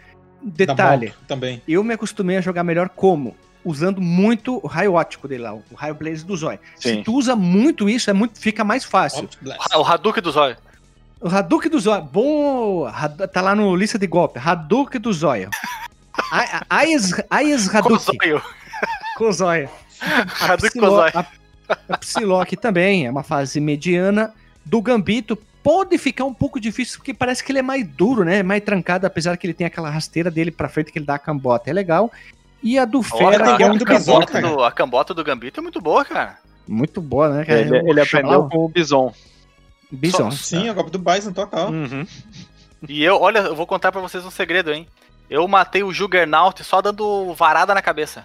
Detalhe, moto também. eu me acostumei a jogar melhor como? Usando muito o raio óptico dele lá, o raio blaze do zóio. Se tu usa muito isso, é muito, fica mais fácil. Ah, O Hadouken do Zóio. O Hadouken do Zóio, bom, tá lá no lista de golpe, Hadouken do Zóio. A- a- Aias Aias Com o Hadouken Zóio. com o Zóio. A Hadouken com o Zóio. a- a Psylocke também é uma fase mediana. Do Gambito pode ficar um pouco difícil, porque parece que ele é mais duro, né? Mais trancado, apesar que ele tem aquela rasteira dele pra frente que ele dá a cambota. É legal. E a do Olha, Fera, que é a, um do a cambota do Gambito é muito boa, cara. muito boa, né? cara? Ele, O ele aprendeu com o Bison. Bison. Sim, a golpe do Bison total. Uhum. E eu, olha, eu vou contar pra vocês um segredo, hein? Eu matei o Juggernaut só dando varada na cabeça.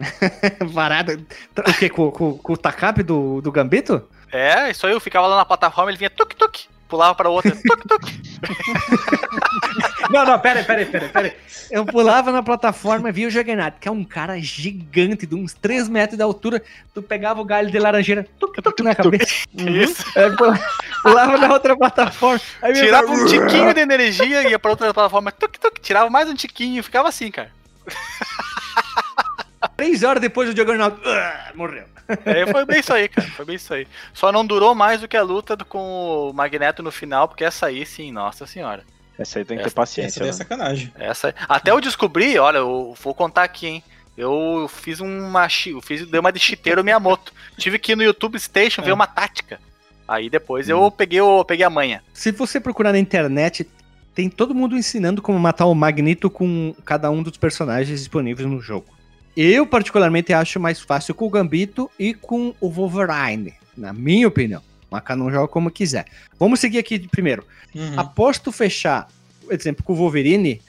Varada. O quê? Com, com, com o tacape do, do Gambito? É, isso aí, eu ficava lá na plataforma, ele vinha tuk-tuk, pulava pra outra, tuk-tuk. Não, não, pera aí, pera aí, pera aí, pera aí. Eu pulava na plataforma e via o Juggernaut, que é um cara gigante, de uns 3 metros de altura. Tu pegava o galho de laranjeira, tuc, na cabeça. Isso. Aí pula- pulava na outra plataforma. Tirava cara, um tiquinho de energia, ia pra outra plataforma, tuk-tuk, tirava mais um tiquinho, ficava assim, cara. Três horas depois o Juggernaut ah, morreu. É, foi bem isso aí, cara, foi bem isso aí. Só não durou mais do que a luta do- com o Magneto no final, porque essa aí, sim, nossa senhora. Essa aí tem que Essa- ter paciência. Essa daí é né? sacanagem. Essa, até eu descobri, olha, eu vou contar aqui, hein. Eu fiz uma. Eu fiz, dei uma de chiteiro Miyamoto. Tive que ir no YouTube Station ver É. uma tática. Aí depois eu peguei, o, peguei a manha. Se você procurar na internet, tem todo mundo ensinando como matar o Magneto com cada um dos personagens disponíveis no jogo. Eu, particularmente, acho mais fácil com o Gambito e com o Wolverine, na minha opinião. Mas cada um joga como quiser. Vamos seguir aqui de primeiro. Uhum. Após tu fechar, por exemplo, com o Wolverine,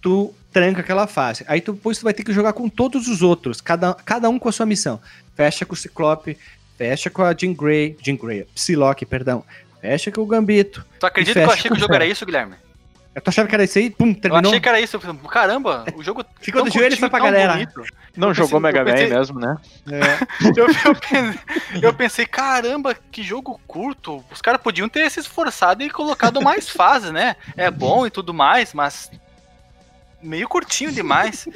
tu tranca aquela fase. Aí tu, depois tu vai ter que jogar com todos os outros, cada, cada um com a sua missão. Fecha com o Ciclope, fecha com a Jean Grey, Jean Grey, Psylocke, perdão. Fecha com o Gambito. Tu acredita que eu achei que o jogo era isso, Guilherme? Tu achava que era isso aí? Pum, Eu terminou. achei que era isso. Eu falei, Caramba, o jogo. Ficou tão de joelho e foi pra galera. bonito. Não Eu jogou pensei- Mega eu Man pensei- mesmo, né? Eu, eu pensei, eu pensei, caramba, que jogo curto. Os caras podiam ter se esforçado e colocado mais fases, né? É bom e tudo mais, mas meio curtinho demais.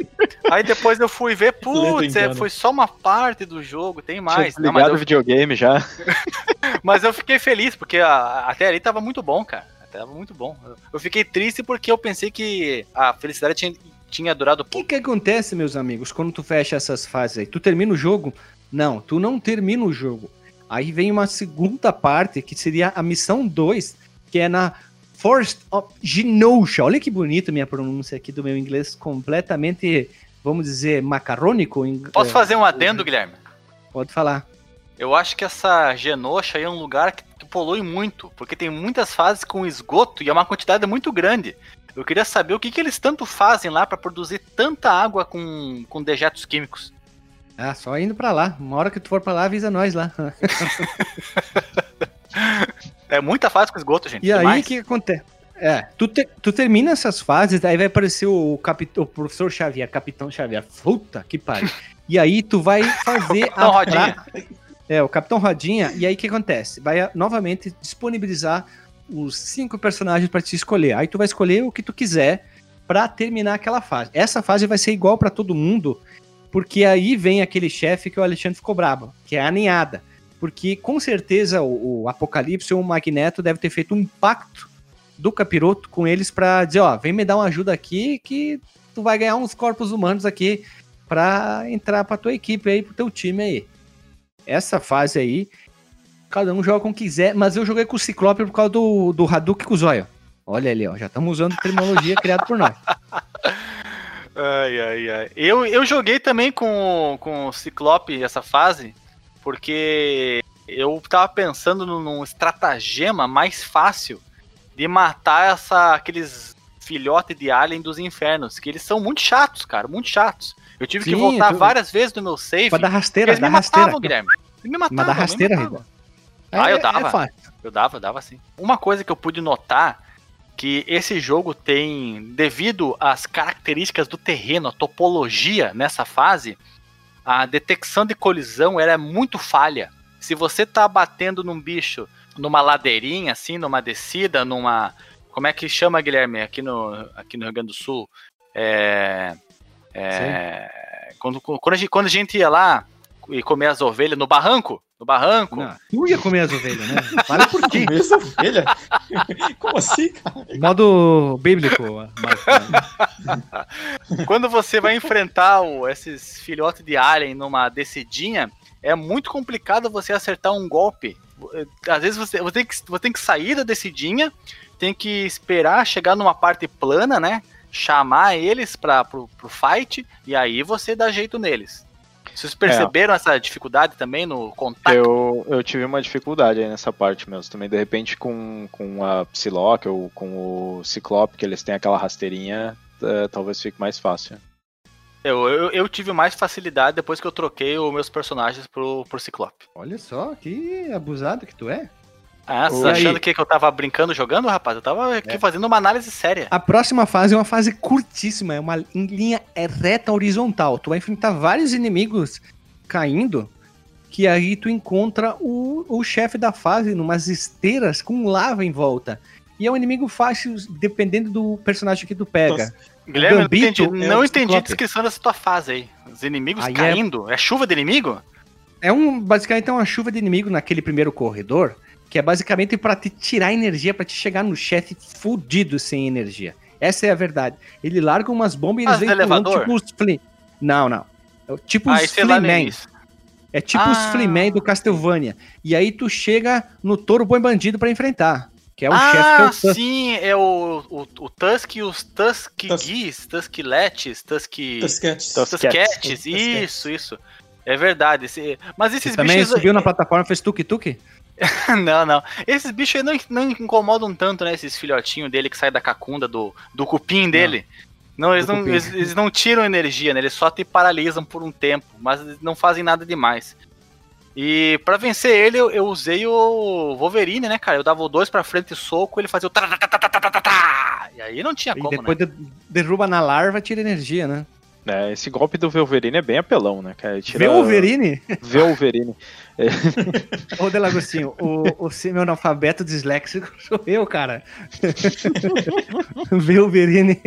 Aí depois eu fui ver, putz, é, foi só uma parte do jogo, tem mais. Tinha Não, mas, ligado eu, videogame já. mas eu fiquei feliz, porque a- até ali tava muito bom, cara. Tava muito bom. Eu- fiquei triste porque eu pensei que a felicidade tinha, tinha durado O que pouco. que acontece, meus amigos, quando tu fecha essas fases aí? Tu termina o jogo? Não, tu não termina o jogo. Aí vem uma segunda parte, que seria a missão 2, que é na Forest of Genosha. Olha que bonito minha pronúncia aqui do meu inglês, completamente, vamos dizer, macarrônico. Posso é, fazer um adendo, Guilherme? Pode falar. Eu acho que essa Genosha aí é um lugar que polui muito, porque tem muitas fases com esgoto e é uma quantidade muito grande. Eu queria saber o que, que eles tanto fazem lá pra produzir tanta água com, com dejetos químicos. Ah, só indo pra lá. Uma hora que tu for pra lá, avisa nós lá. É muita fase com esgoto, gente. E aí, o demais. que, que acontece? É, tu, te- tu termina essas fases, daí vai aparecer o, capit- o professor Xavier, Capitão Xavier. Puta que pariu. E aí tu vai fazer Rodinha. pra- É, o Capitão Rodinha. E aí o que acontece? Vai ah, novamente disponibilizar os cinco personagens pra te escolher. Aí tu vai escolher o que tu quiser pra terminar aquela fase. Essa fase vai ser igual pra todo mundo, porque aí vem aquele chefe que o Alexandre ficou brabo, que é a ninhada. Porque com certeza o, o Apocalipse ou o Magneto deve ter feito um pacto do capiroto com eles pra dizer, ó, vem me dar uma ajuda aqui que tu vai ganhar uns corpos humanos aqui pra entrar pra tua equipe aí, pro teu time aí. Essa fase aí, cada um joga como quiser, mas eu joguei com o Ciclope por causa do, do Hadouken com o Zóio. Olha ali, ó, já estamos usando terminologia criada por nós. Ai, ai, ai. Eu, eu joguei também com, com o Ciclope essa fase, porque eu tava pensando num, estratagema mais fácil de matar essa, aqueles filhotes de alien dos infernos, que eles são muito chatos, cara, muito chatos. Eu tive que Sim, voltar tu- várias vezes no meu save. Pra dar rasteira, Eles dá me rasteira. matavam, Guilherme. Eles me matavam. Mas dá me rasteira. Rida. Ah, eu É- dava. É fácil. Eu dava, eu dava sim. Uma coisa que eu pude notar que esse jogo tem, devido às características do terreno, a topologia nessa fase, a detecção de colisão ela é muito falha. Se você tá batendo num bicho numa ladeirinha, assim, numa descida, numa. Como é que chama, Guilherme, aqui no, aqui no Rio Grande do Sul? É. é quando, quando, a gente, quando a gente ia lá e comer as ovelhas no barranco, no barranco. Não, tu ia comer as ovelhas, né? Fala por quê? Comer essa ovelha? Como assim, cara? Modo bíblico. Marcos. Quando você vai enfrentar o- esses filhotes de alien numa descidinha, é muito complicado você acertar um golpe. Às vezes você, você, tem, que, você tem que sair da descidinha, tem que esperar chegar numa parte plana, né? Chamar eles para pro, pro fight, e aí você dá jeito neles. Vocês perceberam essa dificuldade também no contato? Eu, eu tive uma dificuldade aí nessa parte mesmo. Também, de repente, com, com a Psylocke ou com o Ciclope, que eles têm aquela rasteirinha, eh, talvez fique mais fácil. Eu, eu, eu tive mais facilidade depois que eu troquei os meus personagens pro, pro Ciclope. Olha só, que abusado que tu é. Ah, você tá achando que, que eu tava brincando jogando, rapaz? Eu tava aqui É. fazendo uma análise séria. A próxima fase é uma fase curtíssima, é uma em linha é reta horizontal. Tu vai enfrentar vários inimigos caindo, que aí tu encontra o, o chefe da fase numas esteiras com lava em volta. E é um inimigo fácil, dependendo do personagem que tu pega. Guilherme, eu não Gambito entendi, é não o entendi a descrição dessa tua fase aí. Os inimigos Aí é- caindo. É... chuva de inimigo? É um basicamente é uma chuva de inimigo naquele primeiro corredor, que é basicamente pra te tirar energia, pra te chegar no chefe fudido sem energia. Essa é a verdade. Ele larga umas bombas e eles Mas vêm do pulando, tipo os Flea. Não, não. É Tipo os sei lá no Fleaman. É tipo os Ah. Fleaman do Castlevania. E aí tu chega no Touro Boi Bandido pra enfrentar. Que é o ah, chefe que é o Tusk. sim, é o, o, o Tusk e os Tusk. Tuskgeese, Tuskletes, Tusk... Tusketes, Tusketes. isso, isso. É verdade. esse- Mas esses Você também bichos... subiu na plataforma e fez tuk-tuk? não, não. Esses bichos aí não, não incomodam tanto, né? Esses filhotinhos dele que saem da cacunda, do, do cupim dele. Não, eles, Do não cupim. eles, eles não tiram energia, né? Eles só te paralisam por um tempo, mas eles não fazem nada demais. E pra vencer ele, eu, eu usei o Wolverine, né, cara? Eu dava o dois pra frente e soco, ele fazia o. E aí não tinha E como, depois né? de- derruba na larva, tira energia, né? É, esse golpe do Wolverine é bem apelão, né, cara? Tira... O Wolverine? Wolverine. Ô, Delagostinho, o, o semi-analfabeto disléxico sou eu, cara. Wolverine.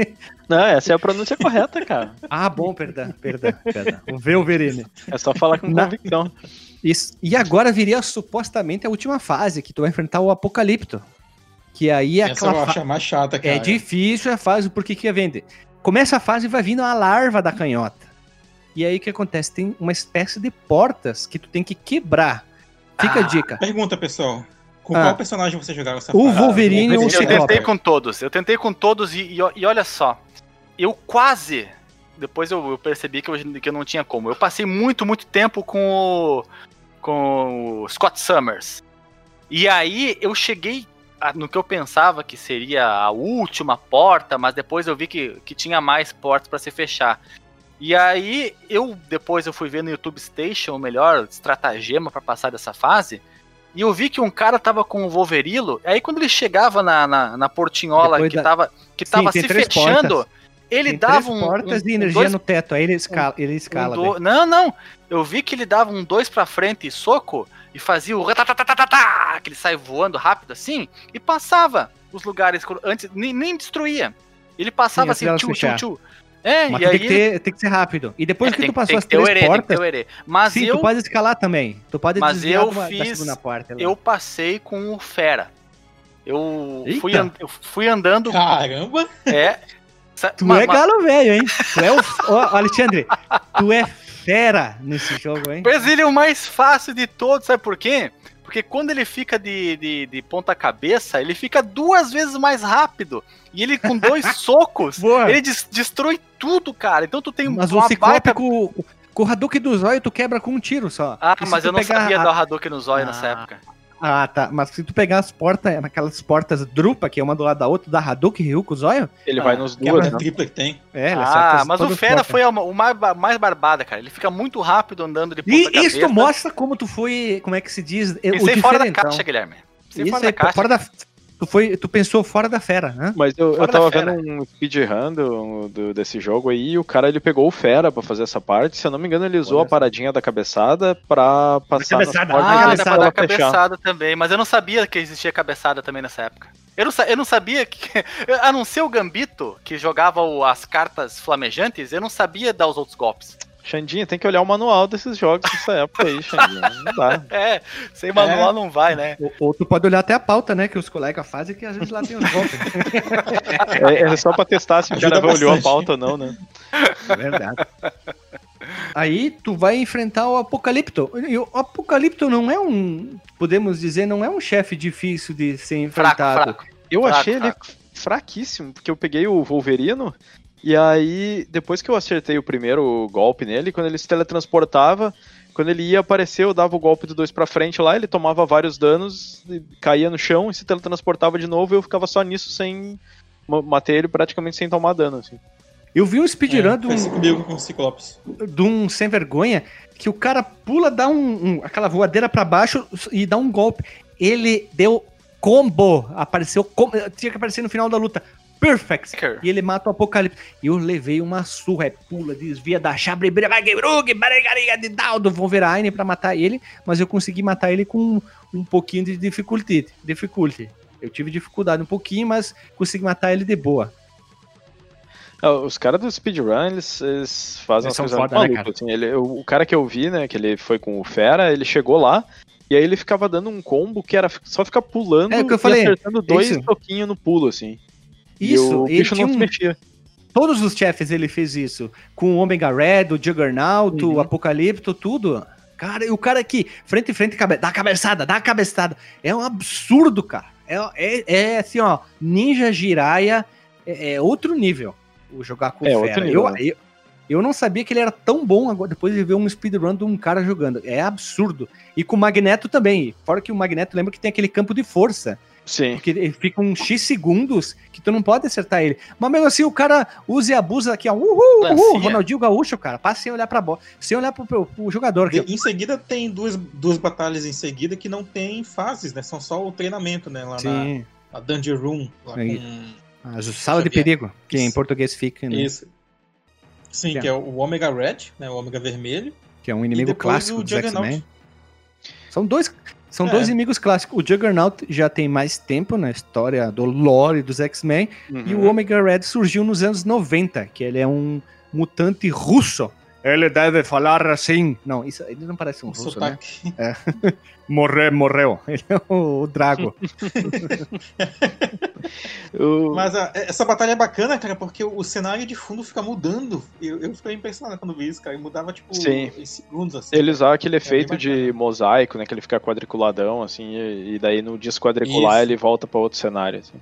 Não, essa é a pronúncia correta, cara. Ah, bom, perdão, perdão, perdão. O Wolverine. É só falar com Na- convicção. Isso. E agora viria supostamente a última fase, que tu vai enfrentar o Apocalipto. Que aí é Essa eu aquela acho fa- a mais chata, cara. É difícil a fase, porque que vende? Começa a fase e vai vindo a larva da canhota. E aí o que acontece? Tem uma espécie de portas que tu tem que quebrar. Fica a Ah, dica. Pergunta, pessoal. Com Ah. qual personagem você jogava essa O? Wolverine ou o Eu Ciclope? tentei com todos, eu tentei com todos e, e, e olha só, eu quase, depois eu, eu percebi que eu, que eu não tinha como, eu passei muito, muito tempo com o, com o Scott Summers, e aí eu cheguei a- no que eu pensava que seria a última porta, mas depois eu vi que, que tinha mais portas para se fechar. E aí eu depois eu fui ver no YouTube Station o melhor estratagema para passar dessa fase. E eu vi que um cara tava com o Wolverilo, aí quando ele chegava na, na, na portinhola Depois que da- tava, que tava se fechando, portas. ele Tem dava um. portas um- de um energia dois- no teto, aí ele escala. ele escala um do- Não, não. Eu vi que ele dava um dois pra frente e soco e fazia o ratatatatá, que ele sai voando rápido assim e passava os lugares antes, nem, nem destruía. Ele passava Sim, assim, tchu, tchu, tchu. É, Mas e tu aí. tem, que ter, tem que ser rápido. E depois é, que tem, tu passou tem as três tem que portas, ter o herê. Mas sim, eu, tu pode escalar também. Tu pode Mas desviar eu de uma- da fiz- segunda porta. eu passei com o Fera. Eu Eita. fui, an- eu fui andando. Caramba! É. Tu ma- é galo velho, hein? Tu é o. Ó, Alexandre, tu é fera nesse jogo, hein? Mas ele é o mais fácil de todos, sabe por quê? Porque quando ele fica de, de, de ponta cabeça, ele fica duas vezes mais rápido. E ele com dois socos, Boa. ele des- destrói tudo, cara. Então tu tem Mas uma Ciclope baita- com, com o Hadouken do zóio, tu quebra com um tiro só. Ah, mas eu não sabia a- dar o Hadouken no zóio nessa Ah. época. Ah, tá. Mas se tu pegar as portas, aquelas portas drupa, que é uma do lado da outra, da Hadouken Ryu com o zóio, Ele Ah, vai nos Quebra duas, né? tripla que tem. é, ele ah, mas o Fera portas. foi a- o mais, mais barbada, cara. Ele fica muito rápido andando de ponta E cabeça. isso mostra como tu foi, como é que se diz, é, o Pensei fora da caixa, Guilherme. Pensei Isso fora da caixa. fora da- tu, foi, tu pensou fora da fera, né? Mas eu, eu tava da vendo um speedrun do, do- desse jogo aí e o cara ele pegou o Fera pra fazer essa parte. Se eu não me engano, ele usou Olha a paradinha da cabeçada pra passar nas cabeçada, ah, Ah, antes dá cabeçada, fechar. cabeçada também, mas eu não sabia que existia cabeçada também nessa época. Eu não, eu não sabia que. A não ser o Gambito, que jogava o- as cartas flamejantes, eu não sabia dar os outros golpes. Xandinha, tem que olhar o manual desses jogos dessa época aí, Xandinha. Não dá. É, sem manual não vai, né? Ou, ou tu pode olhar até a pauta, né? Que os colegas fazem, que às vezes lá tem golpes. né? É, é só pra testar se o Ajuda cara olhou a pauta ou não, né? É verdade. Aí tu vai enfrentar o Apocalipto. E o Apocalipto não é um, podemos dizer, não é um chefe difícil de ser Fraco, enfrentado. fraco. Eu Fraco, achei ele fraco. fraquíssimo, porque eu peguei o Wolverino e aí, depois que eu acertei o primeiro golpe nele, quando ele se teletransportava, quando ele ia aparecer, eu dava o golpe do dois pra frente lá, ele tomava vários danos, e caía no chão e se teletransportava de novo e eu ficava só nisso sem. ma- Matei ele praticamente sem tomar dano, assim. Eu vi um speedrun É, de, um, comigo com o Ciclopes. de um sem vergonha que o cara pula, dá um, um- aquela voadeira pra baixo e dá um golpe. Ele deu combo. Apareceu como. Tinha que aparecer no final da luta. Perfect. E ele mata o Apocalipse. E eu levei uma surra, é pula, desvia da Barigariga de Dal do Wolverine pra matar ele, mas eu consegui matar ele com um pouquinho de dificuldade. dificuldade. Eu tive dificuldade um pouquinho, mas consegui matar ele de boa. Ah, Os caras do speedrun, eles, eles fazem Eles umas são coisas foda, né, cara? assim. Ele, o, o cara que eu vi, né, que ele foi com o Fera, ele chegou lá e aí ele ficava dando um combo que era só ficar pulando É o que eu e falei, acertando dois isso. toquinhos no pulo, assim. E Isso, o ele tinha não se um, mexia. Todos os chefes ele fez isso. Com o Omega Red, o Juggernaut, Uhum. o Apocalipto, tudo. Cara, e o cara aqui, frente em frente, cabe... dá a cabeçada, dá a cabeçada. É um absurdo, cara. É, é, é assim, ó, Ninja Jiraiya é, é outro nível. O jogar com É, o Fera. nível, eu, né? eu, eu não sabia que ele era tão bom agora, depois de ver um speedrun de um cara jogando. É absurdo. E com o Magneto também. Fora que o Magneto lembra que tem aquele campo de força. Sim. Porque ele fica uns X segundos que tu não pode acertar ele. Mas mesmo assim, o cara usa e abusa aqui, ó. Uhul, uhul. Ronaldinho Gaúcho, cara. Passa sem olhar pra bola. Sem olhar pro, pro- pro jogador. Aqui, em seguida tem duas, duas batalhas em seguida que não tem fases, né? São só o treinamento, né? Lá ó. na, Sim. na Dungeon Room. Lá Aí. com... A sala de perigo, que em português fica, né? Isso. Sim, Que que é o Omega Red, né? O Ômega Vermelho. Que é um inimigo clássico o dos Juggernaut. X-Men. São dois. São É. dois inimigos clássicos. O Juggernaut já tem mais tempo na história do lore dos X-Men. E Uhum. o Omega Red surgiu nos anos 90, que ele é um mutante russo. Ele deve falar assim. Não, isso, ele não parece um O russo, né? sotaque. Morreu, morreu. Ele é o, o Drago. O- Mas a- essa batalha é bacana, cara, porque o, o cenário de fundo fica mudando. Eu, eu fiquei impressionado quando vi isso, cara. E mudava, tipo, Sim. em segundos, assim. Ele usar aquele bem efeito de mosaico, né? Que ele fica quadriculadão, assim, e, e daí no desquadricular Isso. ele volta pra outro cenário, assim.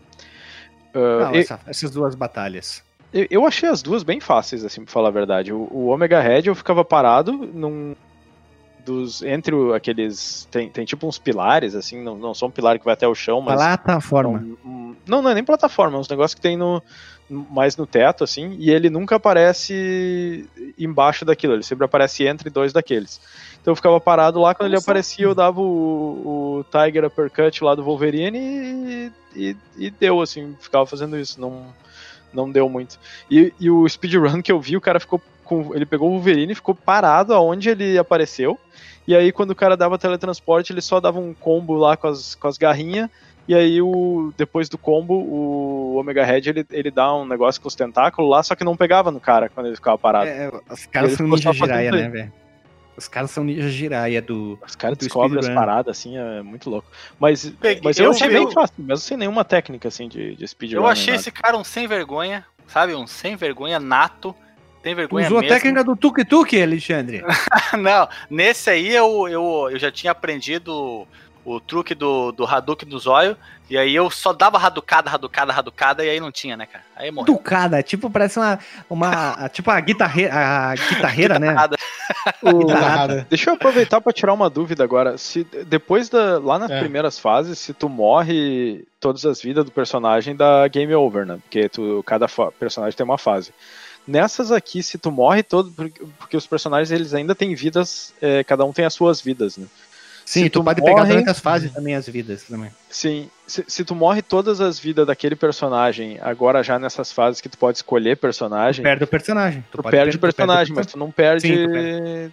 Ah, Não, e- essa- essas duas batalhas. Eu, achei as duas bem fáceis, assim, pra falar a verdade. O, o Omega Red eu ficava parado num. Dos, entre o- aqueles. Tem, tem tipo uns pilares, assim, não, não são um pilar que vai até o chão, mas. Plataforma. um- um- não, não é nem plataforma, é uns negócios que tem no, mais no teto, assim, e ele nunca aparece embaixo daquilo, ele sempre aparece entre dois daqueles. Então eu ficava parado lá, quando ele aparecia, eu dava o, o Tiger Uppercut lá do Wolverine e, e, e deu, assim, ficava fazendo isso, não, não deu muito. E, e o speedrun que eu vi, o cara ficou com. Ele pegou o Wolverine e ficou parado aonde ele apareceu. E aí, quando o cara dava teletransporte, ele só dava um combo lá com as, com as garrinhas. E aí, o, depois do combo, o Omega Red ele, ele dá um negócio com os tentáculos lá, só que não pegava no cara quando ele ficava parado. É, os caras são aí. né, velho? Os caras são ninja Jiraiya do. Os caras do descobrem as paradas, assim, é muito louco. Mas, Peguei- mas eu, eu- achei eu- bem fácil, mesmo sem nenhuma técnica, assim, de, de speedrun. Eu achei esse cara um sem vergonha, sabe? Um sem vergonha nato. Tem vergonha Usou mesmo. a técnica do tuk-tuk, Alexandre. Não, nesse aí eu, eu, eu já tinha aprendido o truque do, do Hadouken do zóio. E aí eu só dava raducada, raducada, raducada, e aí não tinha, né, cara? Aí morreu. Tucada, tipo, parece uma. uma tipo a guitarreira, a guitarreira né? Guitarrada. O- Guitarrada. Deixa eu aproveitar pra tirar uma dúvida agora. Se depois da lá nas É. primeiras fases, se tu morre todas as vidas do personagem dá game over, né? Porque tu cada personagem tem uma fase. Nessas aqui, se tu morre todo porque, porque os personagens eles ainda têm vidas, é, cada um tem as suas vidas, né? Sim, Se tu, tu pode pegar morre- durante as fases também, as vidas também. Sim, se, se tu morre todas as vidas daquele personagem, agora já nessas fases que tu pode escolher personagem, Perde o personagem. tu pode perde o per- tu personagem, mas tu não perde. Sim,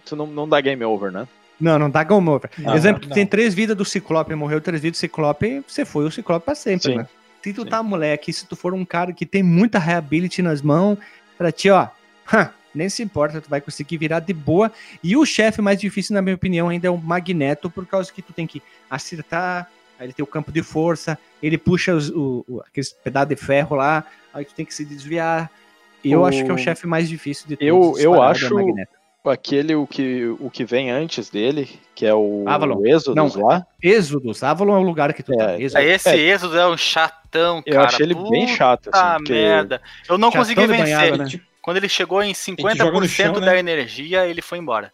tu tu não, não dá game over, né? Não, não dá game over. Não, Exemplo, não. tu tem três vidas do Ciclope, morreu três vidas do Ciclope, você foi o Ciclope pra sempre, Sim. né? Se tu Sim. tá moleque, se tu for um cara que tem muita reability nas mãos, pra ti, ó, hã, nem se importa, tu vai conseguir virar de boa. E o chefe mais difícil, na minha opinião, ainda é o Magneto, por causa que tu tem que acertar, aí ele tem o campo de força, ele puxa os, o, o- aqueles pedaços de ferro lá, aí tu tem que se desviar. Eu O- acho que é o chefe mais difícil de todos. Eu- eu é o acho- Magneto. Aquele o que, o que vem antes dele, que é o, Avalon. o Exodus Não, lá, Êxodos, Avalon é o lugar que tu tá. É, Êxodo. Esse Êxodo é um chatão, eu cara. achei ele bem Puta chato, assim, porque merda. Eu não Chatão consegui vencer. banhado, né? Quando ele chegou em joga no 50% chão, da né? energia, ele foi embora.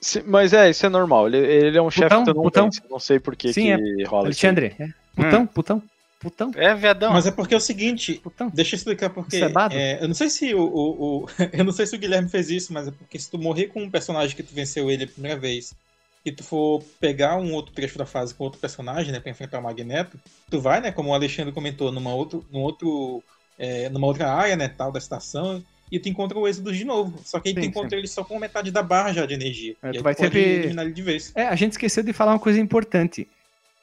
Se- Mas é, isso é normal. Ele, ele é um chefe não putão. vence. Não sei por que, Sim, que rola isso. aí. Alexandre, é. Putão, putão, putão, É, viadão. Mas é porque é o seguinte, putão. deixa eu explicar porque. Cebado? é, eu não sei se o, o- o- eu não sei se o Guilherme fez isso, mas é porque se tu morrer com um personagem que tu venceu ele a primeira vez e tu for pegar um outro trecho da fase com outro personagem, né, para enfrentar o Magneto, tu vai, né, como o Alexandre comentou, numa outro, num outro, é, numa outra área, né, tal da estação. E tu encontra o Êxodo de novo. Só que aí tu Sim, encontra ele só com metade da barra já de energia. É, tu vai tu sempre- eliminar ele de vez. É, a gente esqueceu de falar uma coisa importante.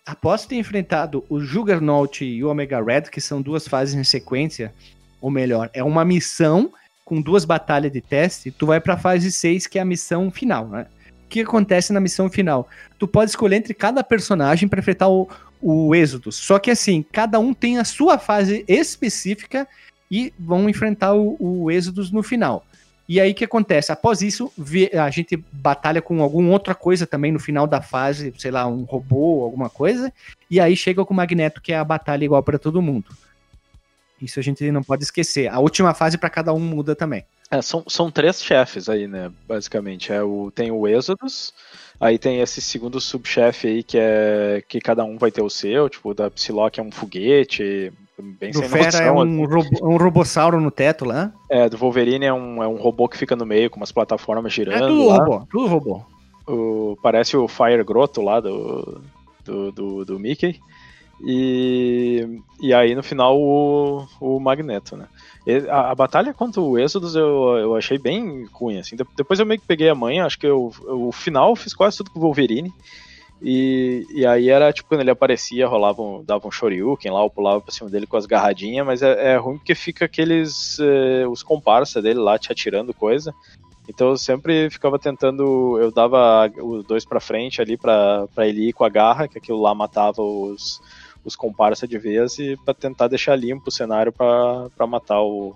Após ter enfrentado o Juggernaut e o Omega Red, que são duas fases em sequência, ou melhor, é uma missão com duas batalhas de teste, tu vai pra fase 6, que é a missão final, né? Que acontece na missão final? Tu pode escolher entre cada personagem para enfrentar o, o Êxodo. Só que assim, cada um tem a sua fase específica e vão enfrentar o, o Êxodos no final. E aí o que acontece? Após isso, a gente batalha com alguma outra coisa também no final da fase, sei lá, um robô, alguma coisa, e aí chega com o Magneto, que é a batalha igual para todo mundo. Isso a gente não pode esquecer. A última fase para cada um muda também. É, são, são três chefes aí, né? Basicamente. É o, tem o Exodus, aí tem esse segundo subchefe aí que é que cada um vai ter o seu, tipo, o da Psylocke é um foguete, bem Do sem Fera noção, é um, assim. robo, é um robossauro no teto lá. É, do Wolverine é um, é um robô que fica no meio com umas plataformas É girando. tudo lá. robô, tudo robô. O- parece o Fire Grotto lá do, do, do, do Mickey. E, e aí no final o, o Magneto, né? A, a batalha contra o Exodus eu, eu achei bem ruim, assim. De- Depois eu meio que peguei a manha, acho que eu, o final eu fiz quase tudo com o Wolverine. E, e aí era tipo quando ele aparecia, rolava um, dava um shoryuken lá, eu pulava pra cima dele com as garradinhas, mas é, é ruim porque fica aqueles. eh, os comparsa dele lá te atirando coisa. Então eu sempre ficava tentando, eu dava os dois pra frente ali pra ele ir com a garra, que aquilo lá matava os, os comparsa de vez, e pra tentar deixar limpo o cenário pra matar o,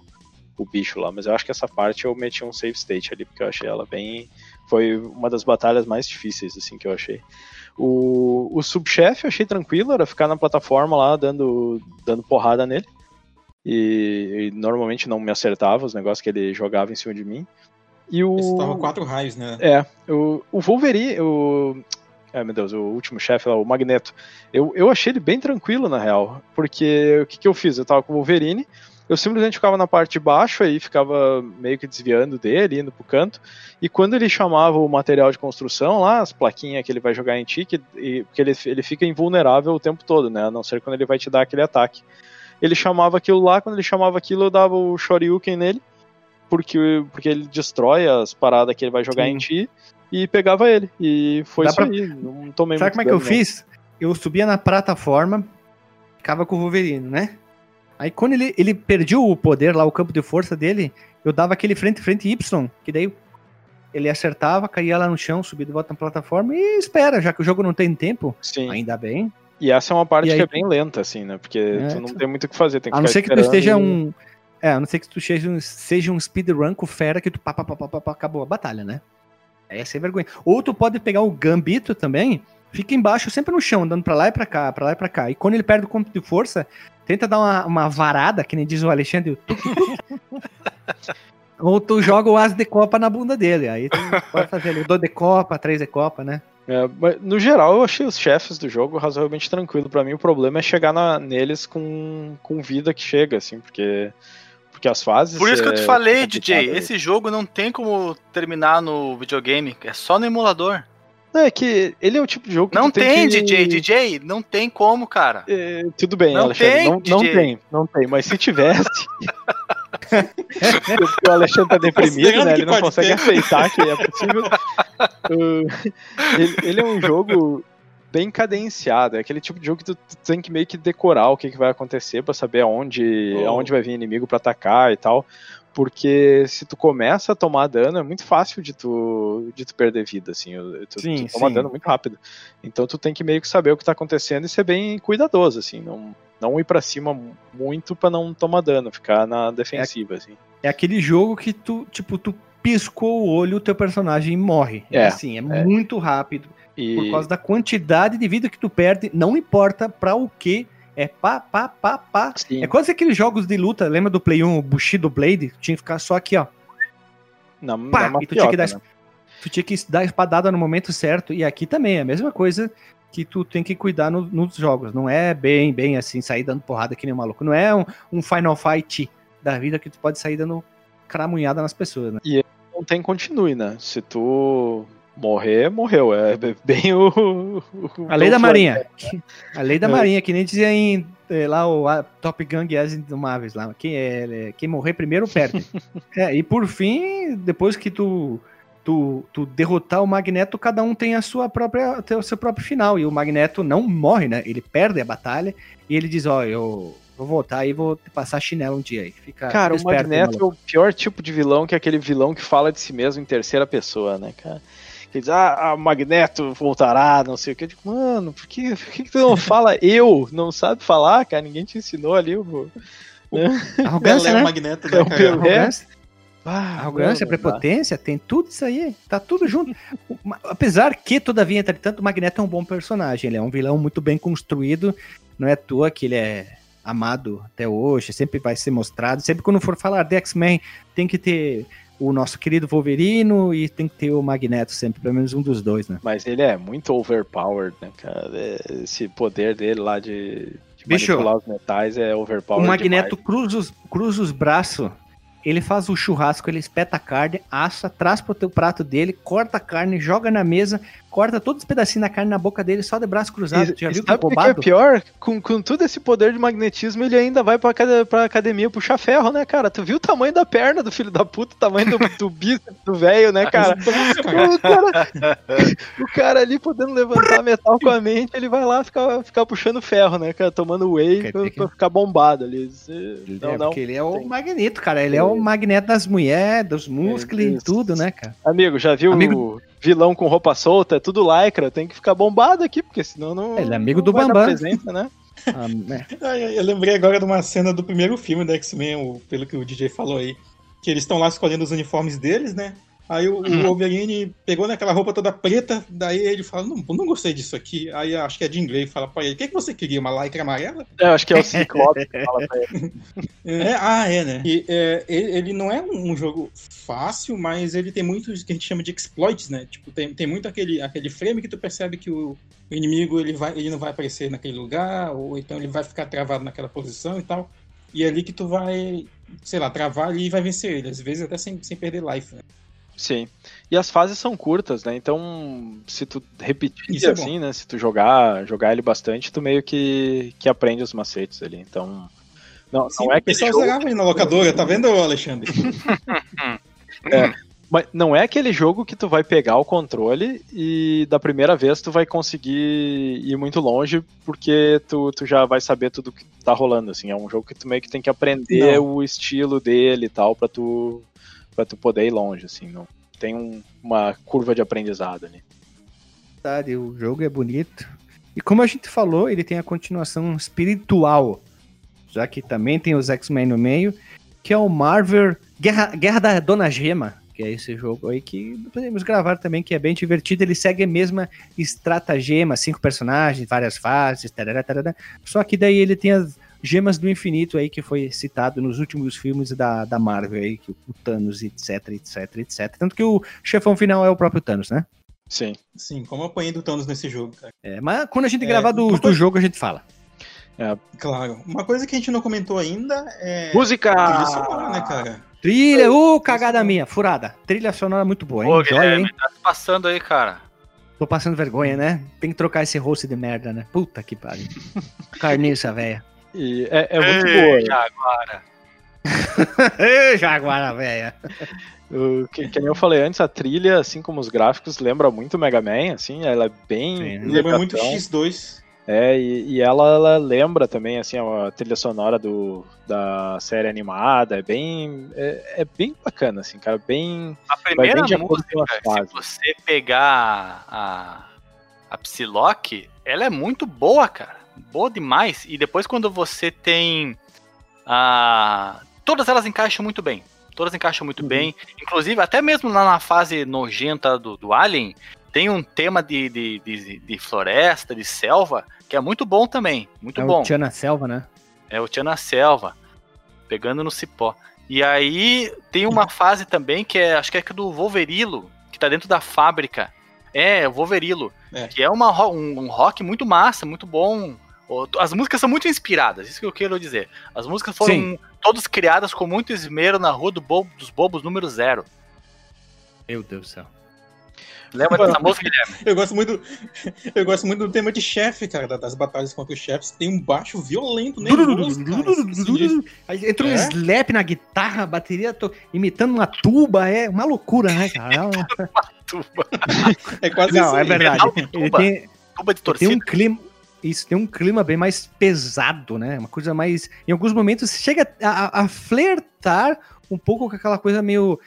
o bicho lá. Mas eu acho que essa parte eu meti um save state ali, porque eu achei ela bem. Foi uma das batalhas mais difíceis, assim, que eu achei. O, o subchefe eu achei tranquilo, era ficar na plataforma lá dando, dando porrada nele. E, e normalmente não me acertava os negócios que ele jogava em cima de mim. E o. Esse tava quatro raios, né? É, o, o Wolverine, o. Ai meu Deus, o último chefe lá, o Magneto. Eu, eu achei ele bem tranquilo, na real. Porque o que, que eu fiz? Eu tava com o Wolverine, eu simplesmente ficava na parte de baixo aí, ficava meio que desviando dele, indo pro canto. E quando ele chamava o material de construção lá, as plaquinhas que ele vai jogar em ti, que, e, porque ele, ele fica invulnerável o tempo todo, né? A não ser quando ele vai te dar aquele ataque. Ele chamava aquilo lá, quando ele chamava aquilo, eu dava o Shoryuken nele porque, porque ele destrói as paradas que ele vai jogar Sim. em ti e pegava ele. E foi Dá isso pra- aí. Não tomei Sabe como é que eu não. fiz? Eu subia na plataforma, ficava com o Wolverine, né? Aí quando ele, ele perdia o poder lá, o campo de força dele, eu dava aquele frente frente Y, que daí ele acertava, caía lá no chão, subia de volta na plataforma e espera, já que o jogo não tem tempo, Sim. ainda bem. E essa é uma parte aí- que é bem lenta, assim, né? Porque É, tu não tem muito o que fazer. Tem que A não ser que tu esteja e- um. É, a não ser que tu seja um, seja um speedrun com fera que tu pá, pá, pá, pá, pá, acabou a batalha, né? É sem vergonha. Ou tu pode pegar o Gambito também, fica embaixo, sempre no chão, andando pra lá e pra cá, pra lá e pra cá. E quando ele perde o campo de força, tenta dar uma, uma varada, que nem diz o Alexandre. o tuc, tuc. Ou tu joga o as de copa na bunda dele. Aí tu pode fazer ali o do de copa, três de copa, né? É, mas, no geral, eu achei os chefes do jogo razoavelmente tranquilo. Pra mim, o problema é chegar na- neles com, com vida que chega, assim, porque. Porque as fases. Por isso que eu te é falei, complicado. DJ, esse jogo não tem como terminar no videogame, é só no emulador. Não, é que ele é o tipo de jogo que Não tu tem, tem, que... DJ, DJ, não tem como, cara. É, tudo bem, Não Alexandre. tem, não, não tem, não tem. Mas se tivesse. O Alexandre tá deprimido, né? Ele não consegue ter. aceitar que é possível. Uh, ele, ele é um jogo bem cadenciado. É aquele tipo de jogo que tu, tu tem que meio que decorar o que, que vai acontecer pra saber aonde, Oh. aonde vai vir inimigo pra atacar e tal. Porque se tu começa a tomar dano, é muito fácil de tu, de tu perder vida, assim. Tu, Sim, tu toma sim. dano muito rápido. Então tu tem que meio que saber o que tá acontecendo e ser bem cuidadoso, assim. Não, não ir pra cima muito pra não tomar dano, ficar na defensiva, assim. É aquele jogo que tu, tipo, tu piscou o olho, o teu personagem morre. É, assim, é, é. muito rápido. E Por causa da quantidade de vida que tu perde, não importa pra o que. É pá, pá, pá, pá. sim, É quase aqueles jogos de luta, lembra do Play 1, o Bushido Blade? Tinha que ficar só aqui, ó. na, pá, na e tu tinha dar né? Tu tinha que dar espadada no momento certo. E aqui também é a mesma coisa que tu tem que cuidar no- nos jogos. Não é bem, bem assim, sair dando porrada que nem um maluco. Não é um, um Final Fight da vida que tu pode sair dando cramunhada nas pessoas, né? Não tem continue, né? Se tu morrer, morreu. É bem o. o- A lei da marinha. A lei da É. marinha, que nem dizia em eh, lá o a, Top Gun as Indomáveis lá. Quem, é, quem morrer primeiro perde. é, e por fim, depois que tu, tu, tu derrotar o Magneto, cada um tem a sua própria, tem o seu próprio final. E o Magneto não morre, né? Ele perde a batalha e ele diz, ó, eu vou voltar e vou passar chinelo um dia aí. Fica, Cara, o Magneto é o pior tipo de vilão que é aquele vilão que fala de si mesmo em terceira pessoa, né, cara? Que diz, ah, o Magneto voltará, não sei o que. Eu digo, mano, por que, por que, que tu não fala eu? Não sabe falar, cara? Ninguém te ensinou ali o. Arrogância, Pelé, né? o Magneto, É né, o cara? Pelé. Arrogância. Ah, Arrogância, não, dá. prepotência, tem tudo isso aí, tá tudo junto. O- Apesar que, todavia, entretanto, o Magneto é um bom personagem, ele é um vilão muito bem construído, não é à toa que ele é amado até hoje, sempre vai ser mostrado, sempre quando for falar de X-Men, tem que ter o nosso querido Wolverino e tem que ter o Magneto sempre, pelo menos um dos dois, né? Mas ele é muito overpowered, né, cara? É, Esse poder dele lá de, de Bicho, manipular os metais é O overpowered. Magneto demais. cruza os, cruza os braços, ele faz o churrasco, ele espeta a carne, assa, traz pro teu prato dele, corta a carne, joga na mesa, corta todos os pedacinhos da carne na boca dele, só de braço cruzado. E- já e viu que sabe o que é roubado? pior? Com, com todo esse poder de magnetismo, ele ainda vai pra, pra academia puxar ferro, né, cara? Tu viu o tamanho da perna do filho da puta, o tamanho do, do bíceps do velho, né, cara? O cara, o cara ali podendo levantar metal com a mente, ele vai lá ficar, ficar puxando ferro, né, cara? Tomando whey pra, que- pra ficar bombado ali. Você- Ele Não, é, não. porque ele é o magneto, cara. Ele é o magneto das mulheres, dos músculos e Isso. tudo, né, cara? Amigo, já viu Amigo- o vilão com roupa solta? É tudo lycra, tem que ficar bombado aqui, porque senão não. Ele é amigo não do Bambam. presença, né? Ah, Eu lembrei agora de uma cena do primeiro filme do X-Men, pelo que o DJ falou aí. Que eles estão lá escolhendo os uniformes deles, né? Aí o, o Wolverine pegou naquela roupa toda preta, daí ele fala, não, não gostei disso aqui. Aí acho que é Jean Grey fala pra ele, o que, que você queria, uma lycra amarela? É, eu acho que é o Ciclope que fala pra ele. É, ah, é, né? E, é, ele, ele não é um, jogo fácil, mas ele tem muitos que a gente chama de exploits, né? Tipo, tem, tem muito aquele, aquele frame que tu percebe que o, o inimigo ele, vai, ele não vai aparecer naquele lugar, ou então ele vai ficar travado naquela posição e tal. E é ali que tu vai, sei lá, travar ali e vai vencer ele, às vezes até sem, sem perder life, né? Sim. E as fases são curtas, né? Então, se tu repetir Isso é assim, né? Se tu jogar, jogar ele bastante, tu meio que, que aprende os macetes ali. Então, não, Sim, não é o aquele pessoal jogo, zerava aí na locadora, tá vendo, Alexandre? mas não é aquele jogo que tu vai pegar o controle e da primeira vez tu vai conseguir ir muito longe porque tu, tu já vai saber tudo que tá rolando, assim. É um jogo que tu meio que tem que aprender Não. o estilo dele e tal pra tu, pra tu poder ir longe, assim. Não, tem um- uma curva de aprendizado ali. O jogo é bonito. E como a gente falou, ele tem a continuação espiritual. Já que também tem os X-Men no meio, que é o Marvel Guerra, Guerra da Dona Gema, que é esse jogo aí que podemos gravar também, que é bem divertido. Ele segue a mesma estratagema, cinco personagens, várias fases, tarará, tarará. só que daí ele tem as gemas do infinito aí, que foi citado nos últimos filmes da, da Marvel aí, que o Thanos, etc, etc, etc. Tanto que o chefão final é o próprio Thanos, né? Sim. Sim, como eu apanhei do Thanos nesse jogo, cara. É, mas quando a gente É, gravar do, do jogo, a gente fala. Claro. Uma coisa que a gente não comentou ainda é. Música! Trilha sonora, né, cara? Trilha, ô, cagada minha, furada. Trilha sonora muito boa, hein? Ô, Joia, hein? Tá se passando aí, cara. Tô passando vergonha, né? Tem que trocar esse rosto de merda, né? Puta que pariu. Carniça, velha. E é, é muito Ei, boa. Jaguara. Ê, Jaguara, velha. O, que, que eu falei antes, a trilha, assim como os gráficos, lembra muito Mega Man, assim, ela é bem. Sim? Lembra muito cartão. X2. É, e, e ela, ela lembra também, assim, a trilha sonora do, da série animada, é bem, é, é bem bacana, assim, cara, bem... A primeira bem música, se você pegar a, a Psylocke, ela é muito boa, cara. Boa demais. E depois quando você tem a... Todas elas encaixam muito bem. Todas encaixam muito Uhum. bem. Inclusive, até mesmo lá na fase nojenta do, do Alien, tem um tema de, de, de, de floresta, de selva, que é muito bom também. Muito É bom. o Tia na selva, né? É o Tia na Selva, pegando no cipó. E aí tem uma fase também que é, acho que é do Wolverilo, que tá dentro da fábrica. É, o Wolverilo, É. que é uma, um, um rock muito massa, muito bom. As músicas são muito inspiradas, isso que eu quero dizer. As músicas foram Sim. todas criadas com muito esmero na rua do Bo- dos Bobos número zero. Meu Deus do céu. Lembra dessa música, Guilherme? Eu gosto muito, eu gosto muito do tema de chefe, cara, da- das batalhas contra os chefes. Tem um baixo violento, nervoso, cara. Aí entra um É? slap na guitarra, a bateria tô imitando uma tuba, é uma loucura, né, cara? É uma- Tuba, É quase Não, isso é aí. verdade. Tuba. tem, tuba de tem torcida. um clima. Isso, tem um clima bem mais pesado, né? Uma coisa mais. Em alguns momentos chega a, a- flertar um pouco com aquela coisa meio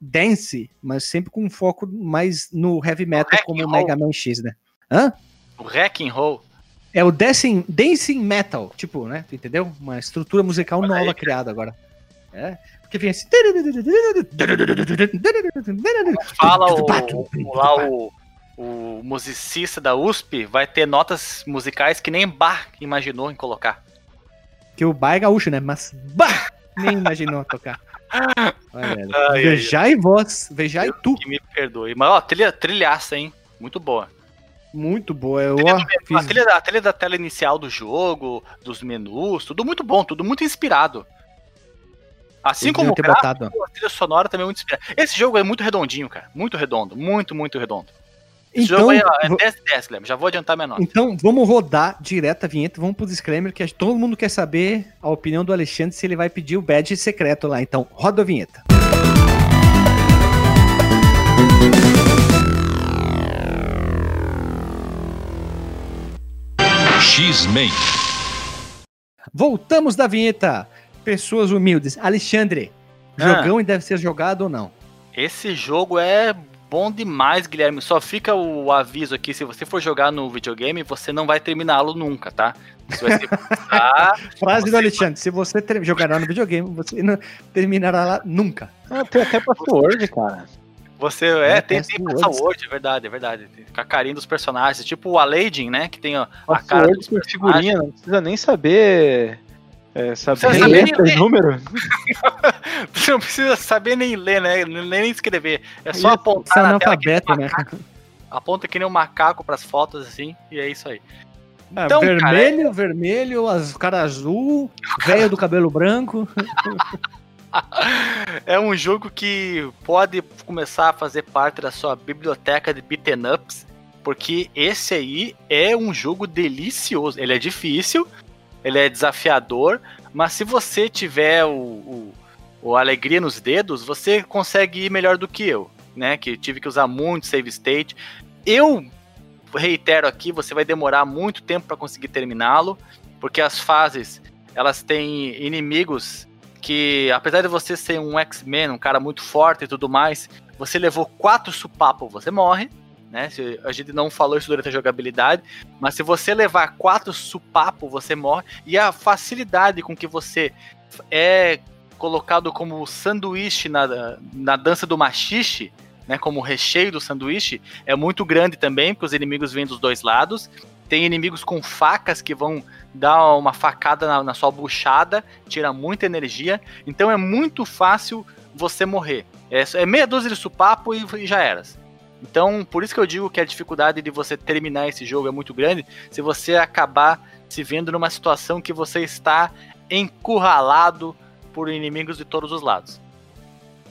dance, mas sempre com um foco mais no heavy metal, Rock como o. Mega Man X, né? Hã? O and Roll. É o dancing, dancing metal, tipo, né? Tu entendeu? Uma estrutura musical Olha nova aí, criada agora. É. Porque vem assim. fala o, o- lá o, o musicista da USP vai ter notas musicais que nem Bach imaginou em colocar. Que o Bar é gaúcho, né? Mas bah, nem imaginou tocar. Olha. Ai, ai, Vejai vós, vejai tu. Que me perdoe. Mas ó, trilha, trilhaça, hein? Muito boa. Muito boa. Eu Trilha ó, fiz... A, trilha, a trilha da tela inicial do jogo, dos menus, tudo muito bom, tudo muito inspirado. Assim como o gráfico, botado. a trilha sonora também é muito inspirada. Esse jogo é muito redondinho, cara. Muito redondo. Muito, muito redondo. Esse Então, jogo aí ó, é vo- 10 de 10, Guilherme. Já vou adiantar minha nota. então, vamos rodar direto a vinheta, vamos pro disclaimer, que todo mundo quer saber a opinião do Alexandre se ele vai pedir o badge secreto lá. Então, roda a vinheta. X-Men. Voltamos da vinheta. Pessoas humildes. Alexandre, Ah. jogão e deve ser jogado ou não? Esse jogo é bom demais, Guilherme. Só fica o aviso aqui: se você for jogar no videogame, você não vai terminá-lo nunca, tá? Você vai. Frase Você do Alexandre: se você ter- jogará no videogame, você não terminará lá nunca. Ah, tem até password, cara. Você é, É, tem, tem password, é verdade, é verdade. Tem ficar carinho dos personagens. Tipo o Aladdin, né? Que tem ó, a cara Password dos com figurinha, não precisa nem saber. É, saber letra nem ler. número. Você não precisa saber nem ler, né? Nem escrever. É só Você é apontar na nem um analfabeto, né? Aponta que nem um macaco pras fotos assim, e é isso aí. Ah, Então, cara, vermelho, vermelho, as cara azul, velho do cabelo branco. É um jogo que pode começar a fazer parte da sua biblioteca de beaten ups, porque esse aí é um jogo delicioso. Ele é difícil, ele é desafiador, mas se você tiver o, o, o alegria nos dedos, você consegue ir melhor do que eu, né? Que tive que usar muito save state. Eu reitero aqui, você vai demorar muito tempo para conseguir terminá-lo, porque as fases elas têm inimigos que, apesar de você ser um X-Men, um cara muito forte e tudo mais, você levou quatro supapos, você morre. Né? Se- A gente não falou isso durante a jogabilidade, mas se você levar quatro supapos, você morre. E a facilidade com que você é colocado como sanduíche na, na dança do machixe, né? Como recheio do sanduíche, é muito grande também, porque os inimigos vêm dos dois lados. Tem inimigos com facas que vão dar uma facada na, na sua buchada, tira muita energia. Então é muito fácil você morrer. É, é meia dúzia de supapo e, e já eras. Então, por isso que eu digo que a dificuldade de você terminar esse jogo é muito grande se você acabar se vendo numa situação que você está encurralado por inimigos de todos os lados.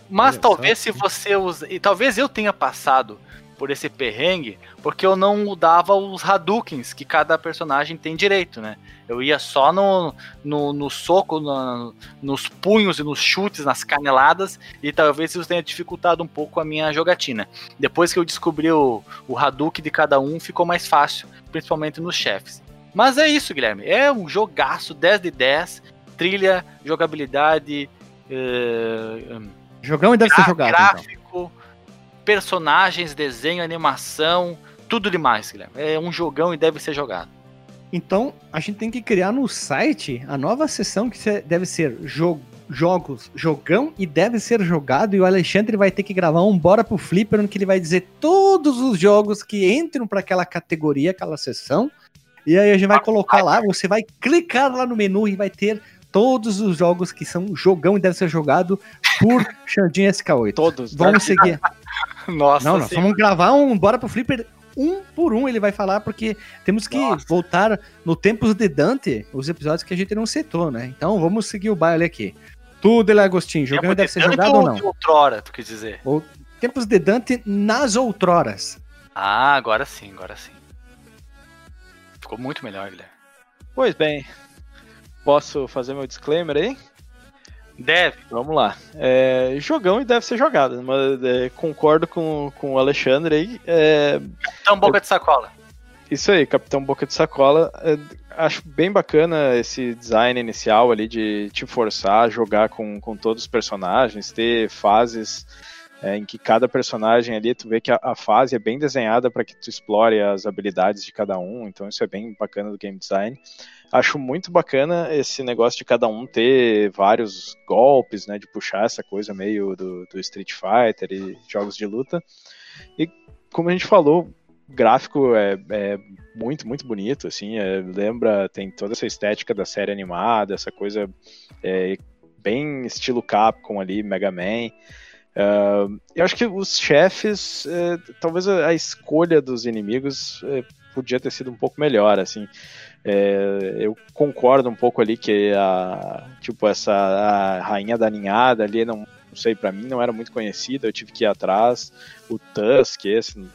Mas Olha talvez se você usa, e talvez eu tenha passado por esse perrengue, porque eu não mudava os Hadoukens que cada personagem tem direito, né? Eu ia só no, no, no soco, no, nos punhos e nos chutes, nas caneladas, e talvez isso tenha dificultado um pouco a minha jogatina. Depois que eu descobri o, o Hadouken de cada um, ficou mais fácil, principalmente nos chefes. Mas é isso, Guilherme. É um jogaço 10 de 10, trilha, jogabilidade. Uh, Jogão e deve ser jogado. Então. Gráfico, então. Personagens, desenho, animação, tudo demais, Guilherme. É um jogão e deve ser jogado. Então, a gente tem que criar no site a nova seção que deve ser jo jogos, jogão e deve ser jogado. E o Alexandre vai ter que gravar um Bora pro Flipper, no que ele vai dizer todos os jogos que entram para aquela categoria, aquela seção. E aí a gente vai colocar lá, você vai clicar lá no menu e vai ter todos os jogos que são jogão e deve ser jogado por Xandinho SK8. Todos. Vamos né? seguir. Nossa, Não, nós vamos gravar um Bora pro Flipper um por um ele vai falar, porque temos que Nossa. voltar no Tempos de Dante, os episódios que a gente não citou, né? Então vamos seguir o baile aqui. Tudo, ele Agostinho, jogando deve ser jogado ou não? De outrora, tu quis dizer. Ou Tempos de Dante nas outroras. Ah, agora sim, agora sim. Ficou muito melhor, Guilherme. Pois bem, posso fazer meu disclaimer aí? Deve. Vamos lá. É, jogão e deve ser jogado, mas é, concordo com, com o Alexandre aí. É, Capitão Boca de Sacola. Isso aí, Capitão Boca de Sacola. É, acho bem bacana esse design inicial ali de te forçar a jogar com, com todos os personagens, ter fases é, em que cada personagem ali, tu vê que a, a fase é bem desenhada para que tu explore as habilidades de cada um, então isso é bem bacana do game design. Acho muito bacana esse negócio de cada um ter vários golpes, né, de puxar essa coisa meio do, do Street Fighter e jogos de luta. E como a gente falou, o gráfico é, é, muito, muito bonito, assim, é, lembra, tem toda essa estética da série animada, essa coisa é, bem estilo Capcom ali, Mega Man. Uh, eu acho que os chefes, uh, talvez a, a, escolha dos inimigos uh, podia ter sido um pouco melhor, assim. É, eu concordo um pouco ali que a tipo essa a rainha da ninhada ali não, não sei para mim não era muito conhecida eu tive que ir atrás. O Tusk esse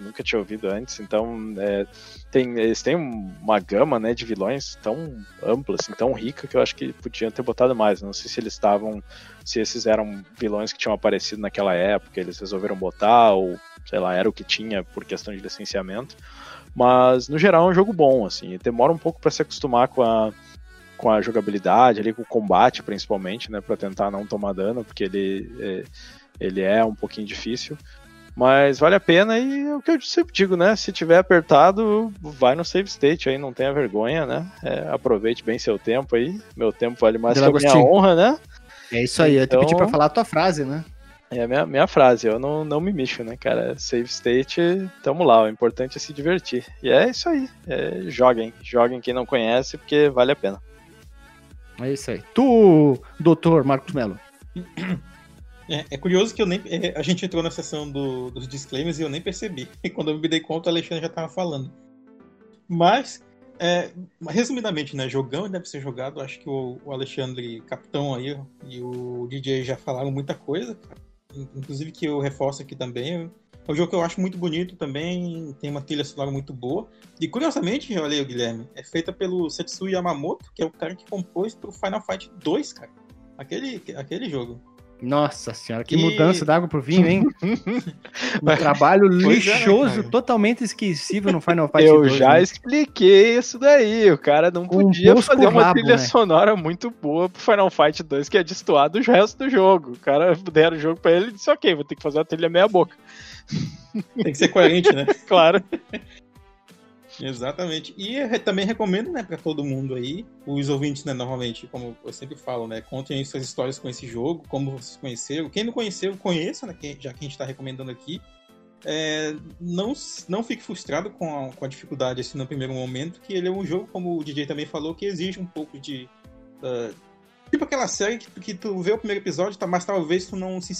nunca tinha ouvido antes então é, tem, eles têm uma gama né, de vilões tão ampla assim, tão rica que eu acho que podiam ter botado mais. Não sei se eles estavam se esses eram vilões que tinham aparecido naquela época eles resolveram botar ou sei lá era o que tinha por questão de licenciamento mas no geral é um jogo bom, assim. Demora um pouco para se acostumar com a, com a jogabilidade, ali com o combate principalmente, né, para tentar não tomar dano, porque ele é, ele é um pouquinho difícil. Mas vale a pena e é o que eu sempre digo, né? Se tiver apertado, vai no save state aí, não tenha vergonha, né? É, aproveite bem seu tempo aí. Meu tempo vale mais que a minha honra, né? É isso aí, então... eu te pedi pra então falar a tua frase, né? É a minha, minha frase, eu não, não me mexo, né, cara? Save state, tamo lá, o importante é se divertir. E é isso aí, é, joguem, joguem quem não conhece, porque vale a pena. É isso aí. Tu, doutor Marcos Melo. É, é, curioso que eu nem, é, a gente entrou na sessão do, dos disclaimers e eu nem percebi. E quando eu me dei conta, o Alexandre já tava falando. Mas, é, resumidamente, né, jogão deve ser jogado. Acho que o, o Alexandre, capitão aí, e o DJ já falaram muita coisa, cara inclusive que eu reforço aqui também. É um jogo que eu acho muito bonito também, tem uma trilha sonora muito boa. E curiosamente, olha aí, Guilherme, é feita pelo Setsu Yamamoto, que é o cara que compôs pro Final Fight 2, cara. Aquele, aquele jogo. Nossa senhora, que e... mudança d'água pro vinho, hein? um trabalho é, lixoso, é, totalmente esquecível no Final Fight Eu 2, já né? expliquei isso daí. O cara não podia fazer uma rabo, trilha né? sonora muito boa pro Final Fight 2 que é destoar do resto do jogo. O cara deram o jogo pra ele e disse: Ok, vou ter que fazer uma trilha meia boca. Tem que ser coerente, né? claro. Exatamente. E também recomendo, né, para todo mundo aí, os ouvintes, né, normalmente, como eu sempre falo, né, contem suas histórias com esse jogo, como vocês conheceram. Quem não conheceu, conheça, né, já que a gente está recomendando aqui. É, não, não fique frustrado com a, com a dificuldade assim no primeiro momento, que ele é um jogo, como o DJ também falou, que exige um pouco de. Uh, tipo aquela série que, que tu vê o primeiro episódio, tá, mas talvez tu não se,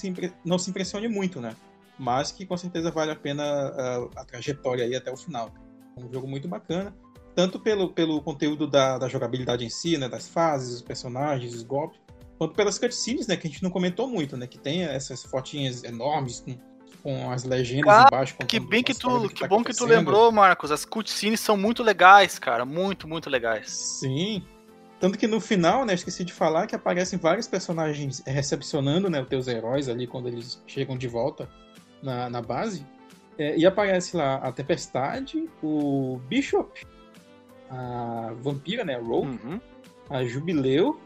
não se impressione muito, né? Mas que com certeza vale a pena a, a trajetória aí até o final. Um jogo muito bacana, tanto pelo, pelo conteúdo da, da jogabilidade em si, né, das fases, os personagens, os golpes, quanto pelas cutscenes, né, que a gente não comentou muito, né, que tem essas fotinhas enormes com com as legendas Cara, embaixo. Que bem que tu, do que tá bom que tu lembrou, Marcos. As cutscenes são muito legais, cara. Muito, muito legais. Sim. Tanto que no final, né, esqueci de falar que aparecem vários personagens recepcionando, né, os teus heróis ali quando eles chegam de volta na, na base. É, e aparece lá a Tempestade, o Bishop, a Vampira, né, a Rogue, Uhum. a Jubileu.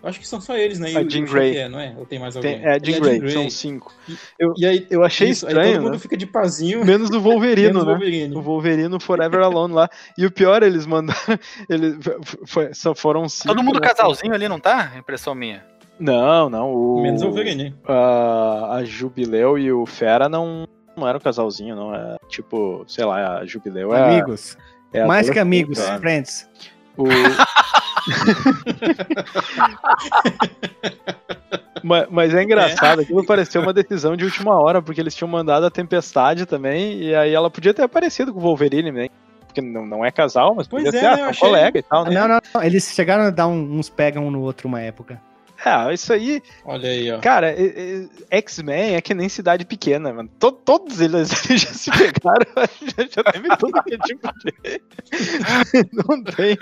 Eu Acho que são só eles, né? E A o- Jean Grey. Xavier, não é? Ou tem mais alguém? Tem, é, E Jean a Grey, são cinco. Eu, E aí, eu achei isso, aí estranho, todo mundo né? fica de pazinho. Menos o Wolverino, menos o né? Wolverine. O Wolverino Forever Alone lá. E o pior, eles mandaram. Eles, foi- só foram cinco. Todo mundo né? casalzinho ali, não tá? Impressão minha. Não, não. O, Menos o Wolverine. a, a Jubileu e o Fera não, não eram casalzinho, não. É tipo, sei lá, a Jubileu é. Amigos. é Mais que amigos, né? friends. O... mas, mas é engraçado, aquilo pareceu uma decisão de última hora, porque eles tinham mandado a Tempestade também, e aí ela podia ter aparecido com o Wolverine, né? Porque não, não é casal, mas Pois podia é, ser ah, né, eu achei- colega e tal, né? Não, não, não. Eles chegaram a dar um- uns pega um no outro uma época. Ah, isso aí, Olha aí, ó. cara, X-Men é que nem cidade pequena, mano. To- todos eles já se pegaram, já, já teve tudo que é tipo de. Não tem.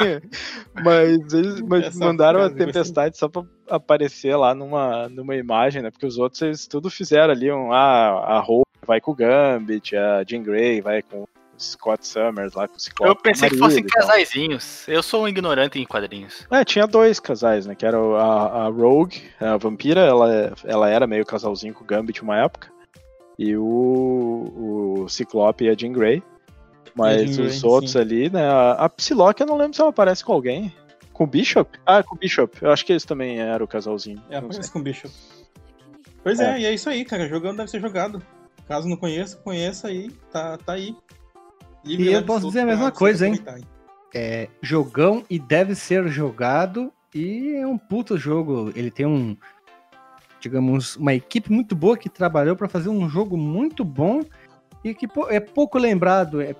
Mas eles mas Essa mandaram a tempestade só pra aparecer lá numa, numa imagem, né? Porque os outros eles tudo fizeram ali um. Ah, a Hope vai com o Gambit, a Jean Grey vai com Scott Summers lá com o Ciclope. Eu pensei que fossem casaizinhos. Eu sou um ignorante em quadrinhos. É, tinha dois casais, né? Que era a, a Rogue, a vampira, ela, ela era meio casalzinho com o Gambit uma época. E o, o Ciclope e a Jean Grey. Mas Jean Grey, os outros sim. ali, né? A, a Psylocke, eu não lembro se ela aparece com alguém. Com o Bishop? Ah, com o Bishop. Eu acho que eles também eram o casalzinho. É, aparece com o bicho. Pois é. e é isso aí, cara. Jogando deve ser jogado. Caso não conheça, conheça aí. Tá, tá aí. E eu posso dizer a mesma coisa, hein? É jogão e deve ser jogado. E é um puto jogo. Ele tem um. Digamos, uma equipe muito boa que trabalhou para fazer um jogo muito bom e que é pouco lembrado. É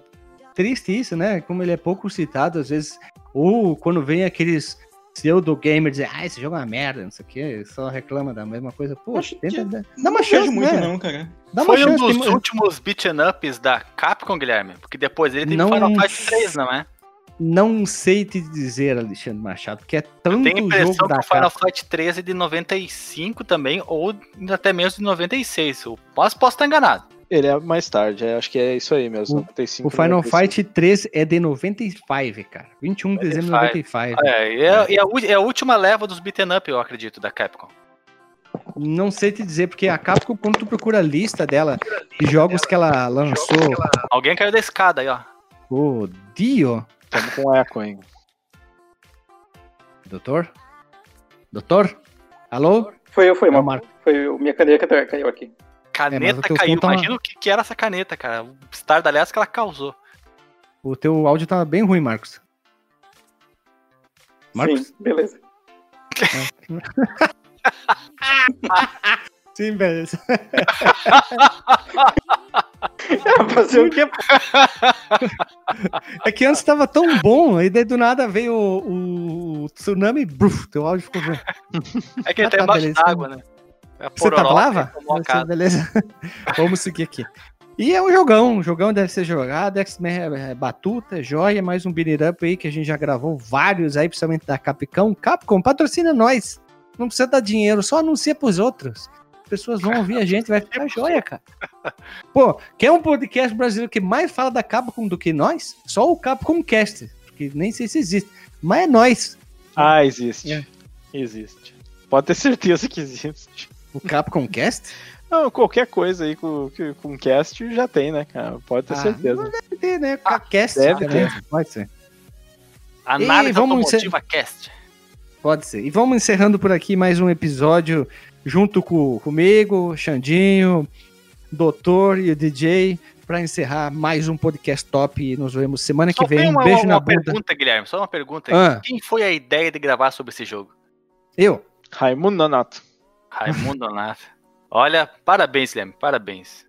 triste isso, né? Como ele é pouco citado, às vezes. Ou quando vem aqueles pseudo gamers dizer, ah, esse jogo é uma merda, não sei o que, só reclama da mesma coisa. Pô, Acho tenta, que dá Não uma chance, muito, né? não, cara. Dá uma Foi um chance. dos tem- últimos beat'em ups da Capcom, Guilherme. Porque depois ele teve Não Final Fight 3, não é? Não sei te dizer, Alexandre Machado, porque é tanto Tem a impressão jogo que da o Final Capcom. Fight 3 é de 95 também, ou até mesmo de 96. Eu posso, posso estar enganado. Ele é mais tarde, é, acho que é isso aí mesmo. O- 95, O Final 95. Fight 3 é de 95, cara. 21 de dezembro de 95. É, e é, e a, é a última leva dos beat'em up, eu acredito, da Capcom. Não sei te dizer, porque a Capcom, quando tu procura a lista dela de jogos que ela lançou, Alguém caiu da escada aí, ó. o Dio, Estamos com eco ainda. doutor? Doutor? Alô? Foi eu, foi, É. Marco. Foi o- minha caneta caiu aqui. Caneta o teu caiu. tá- Imagina o que, que era essa caneta, cara. O estardalhaço que ela causou. O teu áudio tá bem ruim, Marcos. Marcos? Sim, beleza. Sim, beleza. Fazer o quê? É que antes tava tão bom, aí daí do nada veio o, o tsunami e bruf, teu áudio ficou ruim. É que ele Ah, tá tá, embaixo d'água, né? É a Você tá pororoca lava? que tomou a Beleza. Vamos seguir aqui. E é um jogão, um jogão deve ser jogado, X-Men é, é batuta, é joia, mais um beat it up aí que a gente já gravou vários aí, principalmente da Capcom. Capcom, patrocina nós. Não precisa dar dinheiro, só anuncia pros outros. As pessoas vão ouvir a gente, vai ficar joia, cara. Pô, quer um podcast brasileiro que mais fala da Capcom do que nós? Só o Capcom Cast, que nem sei se existe, mas é nós. Ah, existe. É. Existe. Pode ter certeza que existe. O Capcom Cast? Não, qualquer coisa aí com, que- com cast já tem, né, cara? Pode ter Ah, certeza. deve ter, né? Cast, deve também, Pode ser. Análise E vamos automotiva cast. Pode ser. E vamos encerrando por aqui mais um episódio junto com comigo, Xandinho, Doutor e o DJ, para encerrar mais um podcast top. E nos vemos semana que Só vem. tem Um uma, beijo uma na bunda. pergunta, Guilherme. Só uma pergunta. aí. Ah. Quem foi a ideia de gravar sobre esse jogo? Eu. Raimundo Nonato. Raimundo Donato. Olha, parabéns, Guilherme. Parabéns.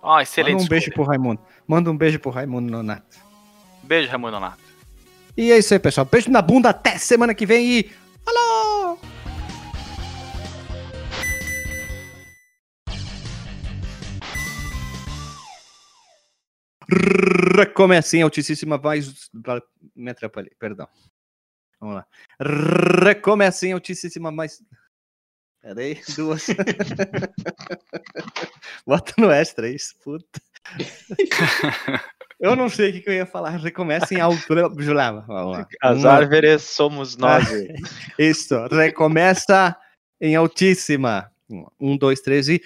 Ó, excelente. Manda um beijo escolha. pro Raimundo. Manda um beijo pro Raimundo Nonato. Beijo, Raimundo Donato. E é isso aí, pessoal. Beijo na bunda. Até semana que vem e. Falou! Recomece em altíssima voz. Me atrapalhei, perdão. Vamos lá. Recomece em altíssima voz. Peraí, duas. Bota no extra isso, puta. Eu não sei o que, que eu ia falar. Recomeça em alto. Vamos lá. As Uma- árvores somos nós. Isso, recomeça em altíssima. Um, dois, três e.